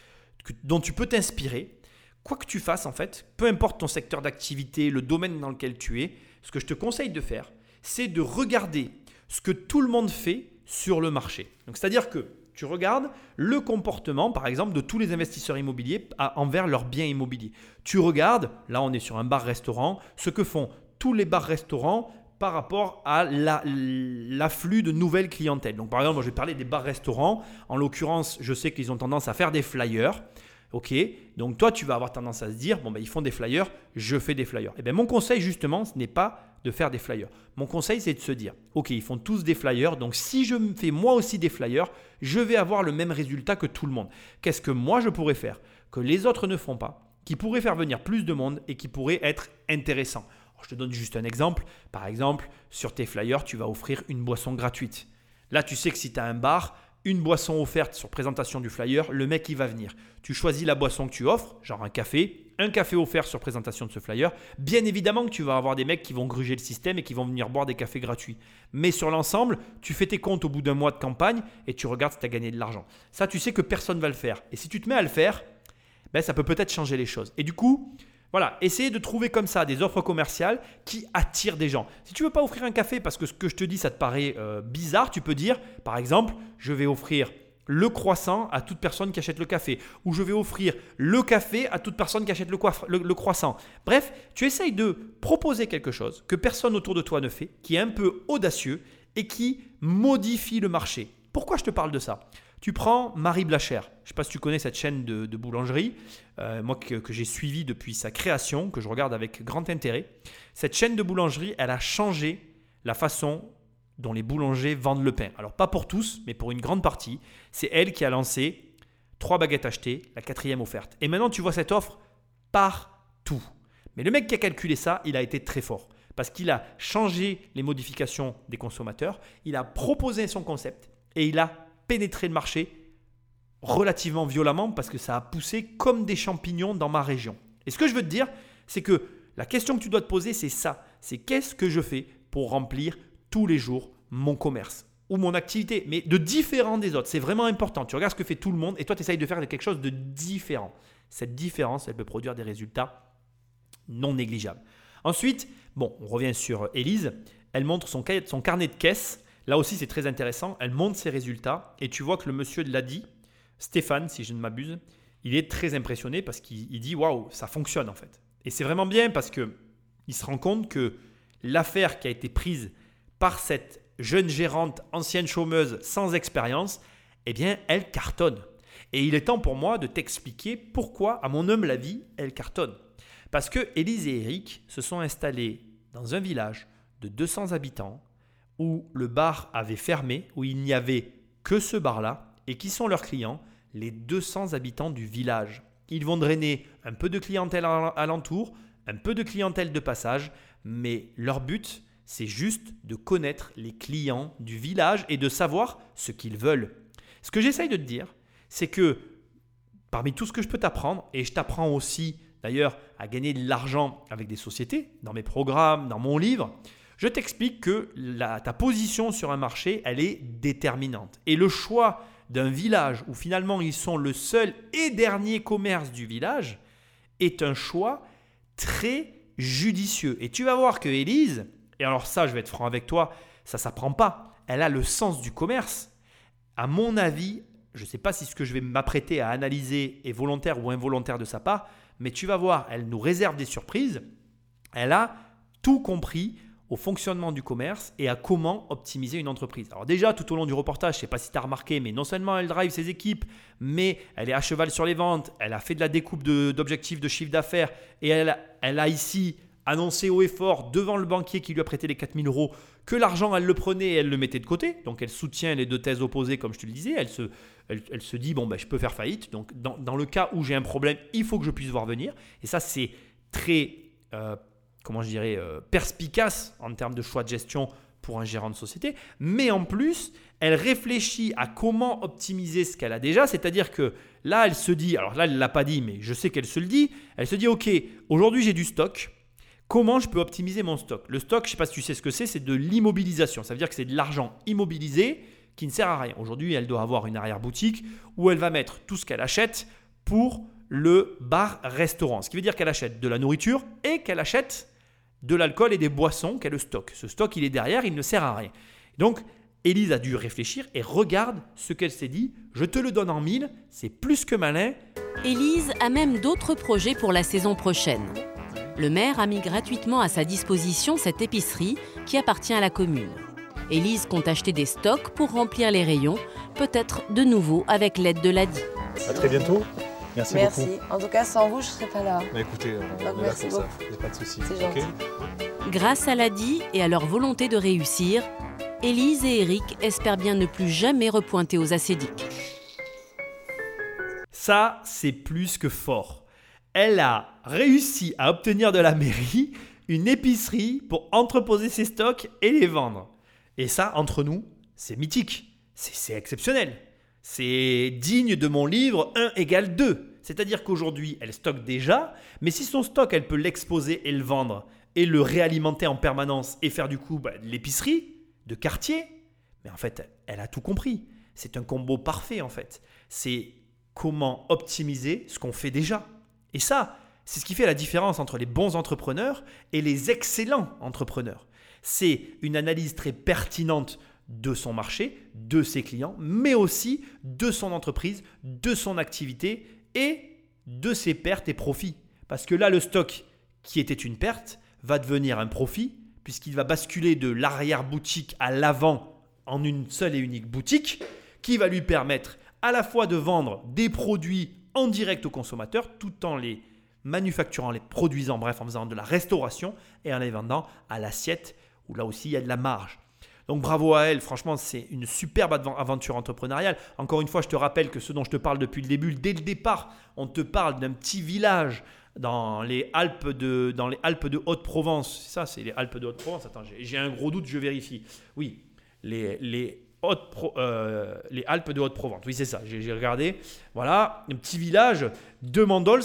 dont tu peux t'inspirer. Quoi que tu fasses en fait, peu importe ton secteur d'activité, le domaine dans lequel tu es, ce que je te conseille de faire, c'est de regarder ce que tout le monde fait sur le marché. C'est-à-dire que tu regardes le comportement, par exemple, de tous les investisseurs immobiliers envers leurs biens immobiliers. Tu regardes, là on est sur un bar-restaurant, ce que font tous les bars-restaurants par rapport à la- l'afflux de nouvelles clientèles. Donc par exemple, moi, je vais parler des bars-restaurants. En l'occurrence, je sais qu'ils ont tendance à faire des flyers. Ok, donc toi, tu vas avoir tendance à se dire, bon, ben, ils font des flyers, je fais des flyers. Et bien, mon conseil, justement, ce n'est pas de faire des flyers. Mon conseil, c'est de se dire, ok, ils font tous des flyers, donc si je fais moi aussi des flyers, je vais avoir le même résultat que tout le monde. Qu'est-ce que moi, je pourrais faire que les autres ne font pas, qui pourrait faire venir plus de monde et qui pourrait être intéressant Je te donne juste un exemple. Par exemple, sur tes flyers, tu vas offrir une boisson gratuite. Là, tu sais que si tu as un bar, une boisson offerte sur présentation du flyer, le mec il va venir. Tu choisis la boisson que tu offres, genre un café, un café offert sur présentation de ce flyer. Bien évidemment que tu vas avoir des mecs qui vont gruger le système et qui vont venir boire des cafés gratuits. Mais sur l'ensemble, tu fais tes comptes au bout d'un mois de campagne et tu regardes si tu as gagné de l'argent. Ça, tu sais que personne va le faire. Et si tu te mets à le faire, ben, ça peut peut-être changer les choses. Et du coup, voilà, essayez de trouver comme ça des offres commerciales qui attirent des gens. Si tu veux pas offrir un café parce que ce que je te dis, ça te paraît euh, bizarre, tu peux dire, par exemple, je vais offrir le croissant à toute personne qui achète le café. Ou je vais offrir le café à toute personne qui achète le, le croissant. Bref, tu essayes de proposer quelque chose que personne autour de toi ne fait, qui est un peu audacieux et qui modifie le marché. Pourquoi je te parle de ça? Tu prends Marie Blachère. Je ne sais pas si tu connais cette chaîne de, boulangerie, euh, moi que, que j'ai suivie depuis sa création, que je regarde avec grand intérêt. Cette chaîne de boulangerie, elle a changé la façon dont les boulangers vendent le pain. Alors pas pour tous, mais pour une grande partie. C'est elle qui a lancé trois baguettes achetées, la quatrième offerte. Et maintenant tu vois cette offre partout. Mais le mec qui a calculé ça, il a été très fort. Parce qu'il a changé les modifications des consommateurs, il a proposé son concept et il a pénétré le marché relativement violemment parce que ça a poussé comme des champignons dans ma région. Et ce que je veux te dire, c'est que la question que tu dois te poser, c'est ça. C'est qu'est-ce que je fais pour remplir tous les jours mon commerce ou mon activité, mais de différent des autres. C'est vraiment important. Tu regardes ce que fait tout le monde et toi, tu essayes de faire quelque chose de différent. Cette différence, elle peut produire des résultats non négligeables. Ensuite, bon, on revient sur Elise. Elle montre son, son carnet de caisse. Là aussi, c'est très intéressant. Elle montre ses résultats et tu vois que le monsieur l'a dit, Stéphane, si je ne m'abuse, il est très impressionné parce qu'il dit waouh, ça fonctionne en fait. Et c'est vraiment bien parce que il se rend compte que l'affaire qui a été prise par cette jeune gérante ancienne chômeuse sans expérience, eh bien, elle cartonne. Et il est temps pour moi de t'expliquer pourquoi, à mon humble avis, elle cartonne. Parce que Élise et Eric se sont installés dans un village de 200 habitants où le bar avait fermé, où il n'y avait que ce bar-là, et qui sont leurs clients? Les 200 habitants du village. Ils vont drainer un peu de clientèle alentour, un peu de clientèle de passage, mais leur but, c'est juste de connaître les clients du village et de savoir ce qu'ils veulent. Ce que j'essaye de te dire, c'est que parmi tout ce que je peux t'apprendre, et je t'apprends aussi d'ailleurs à gagner de l'argent avec des sociétés, dans mes programmes, dans mon livre, je t'explique que ta position sur un marché, elle est déterminante. Et le choix d'un village où finalement ils sont le seul et dernier commerce du village est un choix très judicieux. Et tu vas voir que Élise, et alors ça, je vais être franc avec toi, ça s'apprend pas. Elle a le sens du commerce. À mon avis, je ne sais pas si ce que je vais m'apprêter à analyser est volontaire ou involontaire de sa part, mais tu vas voir, elle nous réserve des surprises. Elle a tout compris au fonctionnement du commerce et à comment optimiser une entreprise. Alors déjà, tout au long du reportage, je ne sais pas si tu as remarqué, mais non seulement elle drive ses équipes, mais elle est à cheval sur les ventes, elle a fait de la découpe d'objectifs de, chiffre d'affaires et elle, elle a ici annoncé haut et fort devant le banquier qui lui a prêté les 4000 euros que l'argent, elle le prenait et elle le mettait de côté. Donc elle soutient les deux thèses opposées, comme je te le disais. Elle se, elle, se dit, bon, ben, je peux faire faillite. Donc dans, le cas où j'ai un problème, il faut que je puisse voir venir. Et ça, c'est très, euh, comment je dirais, euh, perspicace en termes de choix de gestion pour un gérant de société. Mais en plus, elle réfléchit à comment optimiser ce qu'elle a déjà. C'est-à-dire que là, elle se dit, alors là, elle ne l'a pas dit, mais je sais qu'elle se le dit. Elle se dit, OK, aujourd'hui j'ai du stock. Comment je peux optimiser mon stock? Le stock, je ne sais pas si tu sais ce que c'est, c'est de l'immobilisation. Ça veut dire que c'est de l'argent immobilisé qui ne sert à rien. Aujourd'hui, elle doit avoir une arrière-boutique où elle va mettre tout ce qu'elle achète pour le bar-restaurant. Ce qui veut dire qu'elle achète de la nourriture et qu'elle achète de l'alcool et des boissons qu'elle stocke. Ce stock, il est derrière, il ne sert à rien. Donc, Élise a dû réfléchir et regarde ce qu'elle s'est dit. Je te le donne en mille, c'est plus que malin. Élise a même d'autres projets pour la saison prochaine le maire a mis gratuitement à sa disposition cette épicerie qui appartient à la commune. Élise compte acheter des stocks pour remplir les rayons, peut-être de nouveau avec l'aide de l'ADI. À très bientôt. Merci, merci. En tout cas, sans vous, je ne serais pas là. Bah écoutez, on, merci beaucoup. Ça. a pas de souci. C'est gentil. Grâce à l'ADI et à leur volonté de réussir, Élise et Eric espèrent bien ne plus jamais repointer aux acédiques. Ça, c'est plus que fort elle a réussi à obtenir de la mairie une épicerie pour entreposer ses stocks et les vendre. Et ça, entre nous, c'est mythique, c'est exceptionnel. C'est digne de mon livre 1 égale 2. C'est-à-dire qu'aujourd'hui, elle stocke déjà, mais si son stock, elle peut l'exposer et le vendre, et le réalimenter en permanence, et faire du coup bah, de l'épicerie, de quartier, mais en fait, elle a tout compris. C'est un combo parfait en fait. C'est comment optimiser ce qu'on fait déjà. Et ça, c'est ce qui fait la différence entre les bons entrepreneurs et les excellents entrepreneurs. C'est une analyse très pertinente de son marché, de ses clients, mais aussi de son entreprise, de son activité et de ses pertes et profits. Parce que là, le stock qui était une perte va devenir un profit, puisqu'il va basculer de l'arrière-boutique à l'avant en une seule et unique boutique, qui va lui permettre à la fois de vendre des produits en direct au consommateur tout en les manufacturant, les produisant, bref, en faisant de la restauration et en les vendant à l'assiette où là aussi il y a de la marge. Donc bravo à elle, franchement c'est une superbe aventure entrepreneuriale. Encore une fois, je te rappelle que ce dont je te parle depuis le début, dès le départ, on te parle d'un petit village dans les Alpes de, dans les Alpes de Haute-Provence. Ça, c'est les Alpes de Haute-Provence. Attends, j'ai un gros doute, je vérifie. Oui, les, les, euh, les Alpes de Haute-Provence. Oui, c'est ça, j'ai regardé. Voilà, un petit village de Mandols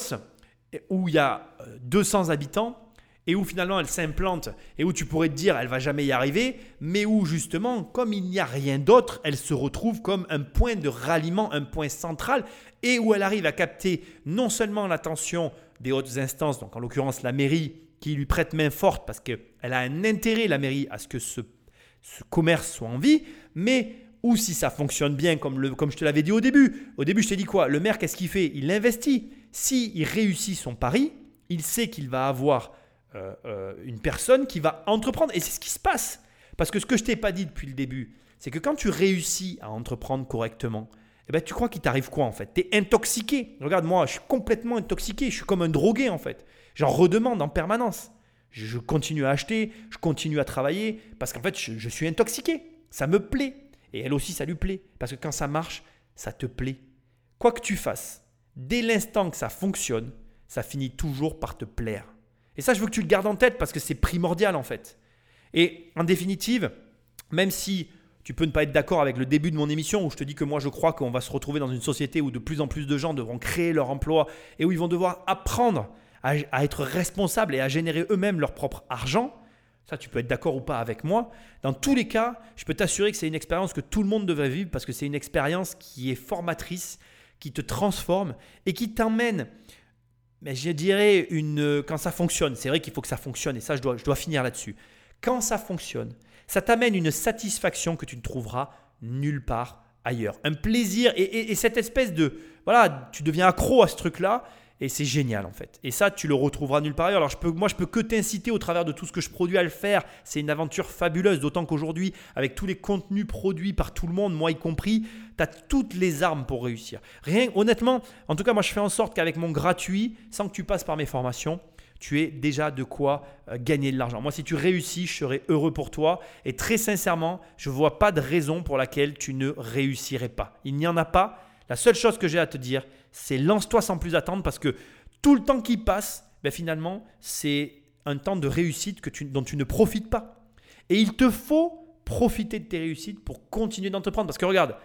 où il y a 200 euh, habitants et où finalement elle s'implante et où tu pourrais te dire elle va jamais y arriver, mais où justement, comme il n'y a rien d'autre, elle se retrouve comme un point de ralliement, un point central et où elle arrive à capter non seulement l'attention des hautes instances, donc en l'occurrence la mairie, qui lui prête main forte parce qu'elle a un intérêt, la mairie, à ce que ce, commerce soit en vie, mais ou si ça fonctionne bien, comme, le, comme je te l'avais dit au début. Au début, je t'ai dit quoi Le maire, qu'est-ce qu'il fait? Il investit. S'il réussit son pari, il sait qu'il va avoir euh, euh, une personne qui va entreprendre. Et c'est ce qui se passe. Parce que ce que je t'ai pas dit depuis le début, c'est que quand tu réussis à entreprendre correctement, eh ben, tu crois qu'il t'arrive quoi en fait? Tu es intoxiqué. Regarde, moi, je suis complètement intoxiqué. Je suis comme un drogué en fait. J'en redemande en permanence. Je continue à acheter, je continue à travailler parce qu'en fait, je, suis intoxiqué. Ça me plaît. Et elle aussi, ça lui plaît. Parce que quand ça marche, ça te plaît. Quoi que tu fasses, dès l'instant que ça fonctionne, ça finit toujours par te plaire. Et ça, je veux que tu le gardes en tête parce que c'est primordial en fait. Et en définitive, même si tu peux ne pas être d'accord avec le début de mon émission où je te dis que moi je crois qu'on va se retrouver dans une société où de plus en plus de gens devront créer leur emploi et où ils vont devoir apprendre à, être responsables et à générer eux-mêmes leur propre argent. Ça, tu peux être d'accord ou pas avec moi. Dans tous les cas, je peux t'assurer que c'est une expérience que tout le monde devrait vivre parce que c'est une expérience qui est formatrice, qui te transforme et qui t'emmène, mais je dirais, une, quand ça fonctionne, c'est vrai qu'il faut que ça fonctionne et ça, je dois, je dois finir là-dessus. Quand ça fonctionne, ça t'amène une satisfaction que tu ne trouveras nulle part ailleurs. Un plaisir et, cette espèce de... Voilà, tu deviens accro à ce truc-là et c'est génial en fait. Et ça, tu le retrouveras nulle part ailleurs. Alors je peux, moi, je peux que t'inciter au travers de tout ce que je produis à le faire. C'est une aventure fabuleuse, d'autant qu'aujourd'hui, avec tous les contenus produits par tout le monde, moi y compris, tu as toutes les armes pour réussir. Rien, honnêtement, en tout cas, moi, je fais en sorte qu'avec mon gratuit, sans que tu passes par mes formations, tu es déjà de quoi euh, gagner de l'argent. Moi, si tu réussis, je serai heureux pour toi. Et très sincèrement, je ne vois pas de raison pour laquelle tu ne réussirais pas. Il n'y en a pas. La seule chose que j'ai à te dire, c'est lance-toi sans plus attendre parce que tout le temps qui passe, ben finalement, c'est un temps de réussite que tu, dont tu ne profites pas. Et il te faut profiter de tes réussites pour continuer d'entreprendre. Parce que regarde,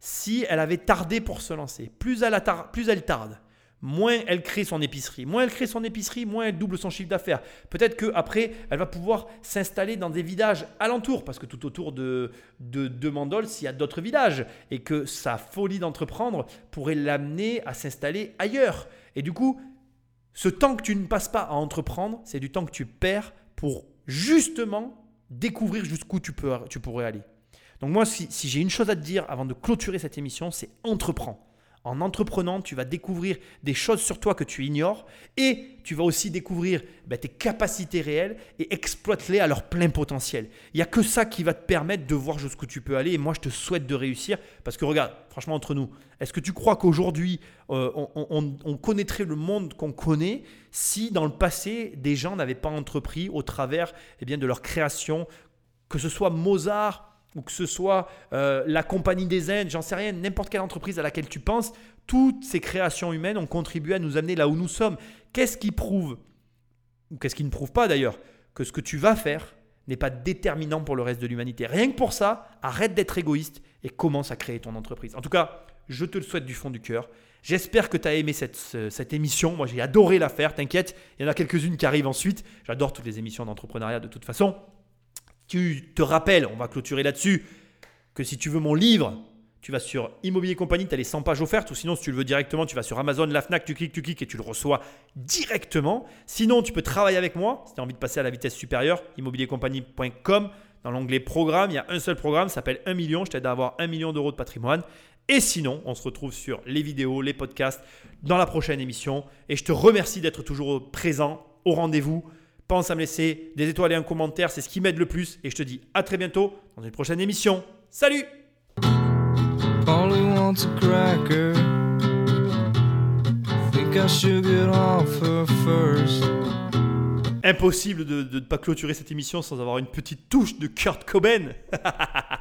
si elle avait tardé pour se lancer, plus elle, plus elle tarde, moins elle crée son épicerie. Moins elle crée son épicerie, moins elle double son chiffre d'affaires. Peut-être qu'après, elle va pouvoir s'installer dans des villages alentours, parce que tout autour de, de, de Mandols, il y a d'autres villages, et que sa folie d'entreprendre pourrait l'amener à s'installer ailleurs. Et du coup, ce temps que tu ne passes pas à entreprendre, c'est du temps que tu perds pour justement découvrir jusqu'où tu, tu pourrais aller. Donc moi, si, si j'ai une chose à te dire avant de clôturer cette émission, c'est entreprends. En entreprenant, tu vas découvrir des choses sur toi que tu ignores et tu vas aussi découvrir ben, tes capacités réelles et exploite-les à leur plein potentiel. Il n'y a que ça qui va te permettre de voir jusqu'où tu peux aller et moi je te souhaite de réussir parce que regarde, franchement entre nous, est-ce que tu crois qu'aujourd'hui euh, on, connaîtrait le monde qu'on connaît si dans le passé des gens n'avaient pas entrepris au travers eh bien, de leur création, que ce soit Mozart, ou que ce soit euh, la compagnie des Indes, j'en sais rien, n'importe quelle entreprise à laquelle tu penses, toutes ces créations humaines ont contribué à nous amener là où nous sommes. Qu'est-ce qui prouve, ou qu'est-ce qui ne prouve pas d'ailleurs, que ce que tu vas faire n'est pas déterminant pour le reste de l'humanité? Rien que pour ça, arrête d'être égoïste et commence à créer ton entreprise. En tout cas, je te le souhaite du fond du cœur. J'espère que tu as aimé cette, cette émission. Moi, j'ai adoré la faire, t'inquiète. Il y en a quelques-unes qui arrivent ensuite. J'adore toutes les émissions d'entrepreneuriat de toute façon. Tu te rappelles, on va clôturer là-dessus, que si tu veux mon livre, tu vas sur Immobilier Compagnie, tu as les 100 pages offertes, ou sinon si tu le veux directement, tu vas sur Amazon, la FNAC, tu cliques, tu cliques et tu le reçois directement. Sinon, tu peux travailler avec moi, si tu as envie de passer à la vitesse supérieure, immobiliercompagnie.com, dans l'onglet programme, il y a un seul programme, ça s'appelle 1 million, je t'aide à avoir 1 million d'euros de patrimoine. Et sinon, on se retrouve sur les vidéos, les podcasts, dans la prochaine émission. Et je te remercie d'être toujours présent au rendez-vous. Pense à me laisser des étoiles et un commentaire, c'est ce qui m'aide le plus. Et je te dis à très bientôt dans une prochaine émission. Salut Impossible de ne pas clôturer cette émission sans avoir une petite touche de Kurt Cobain. (laughs)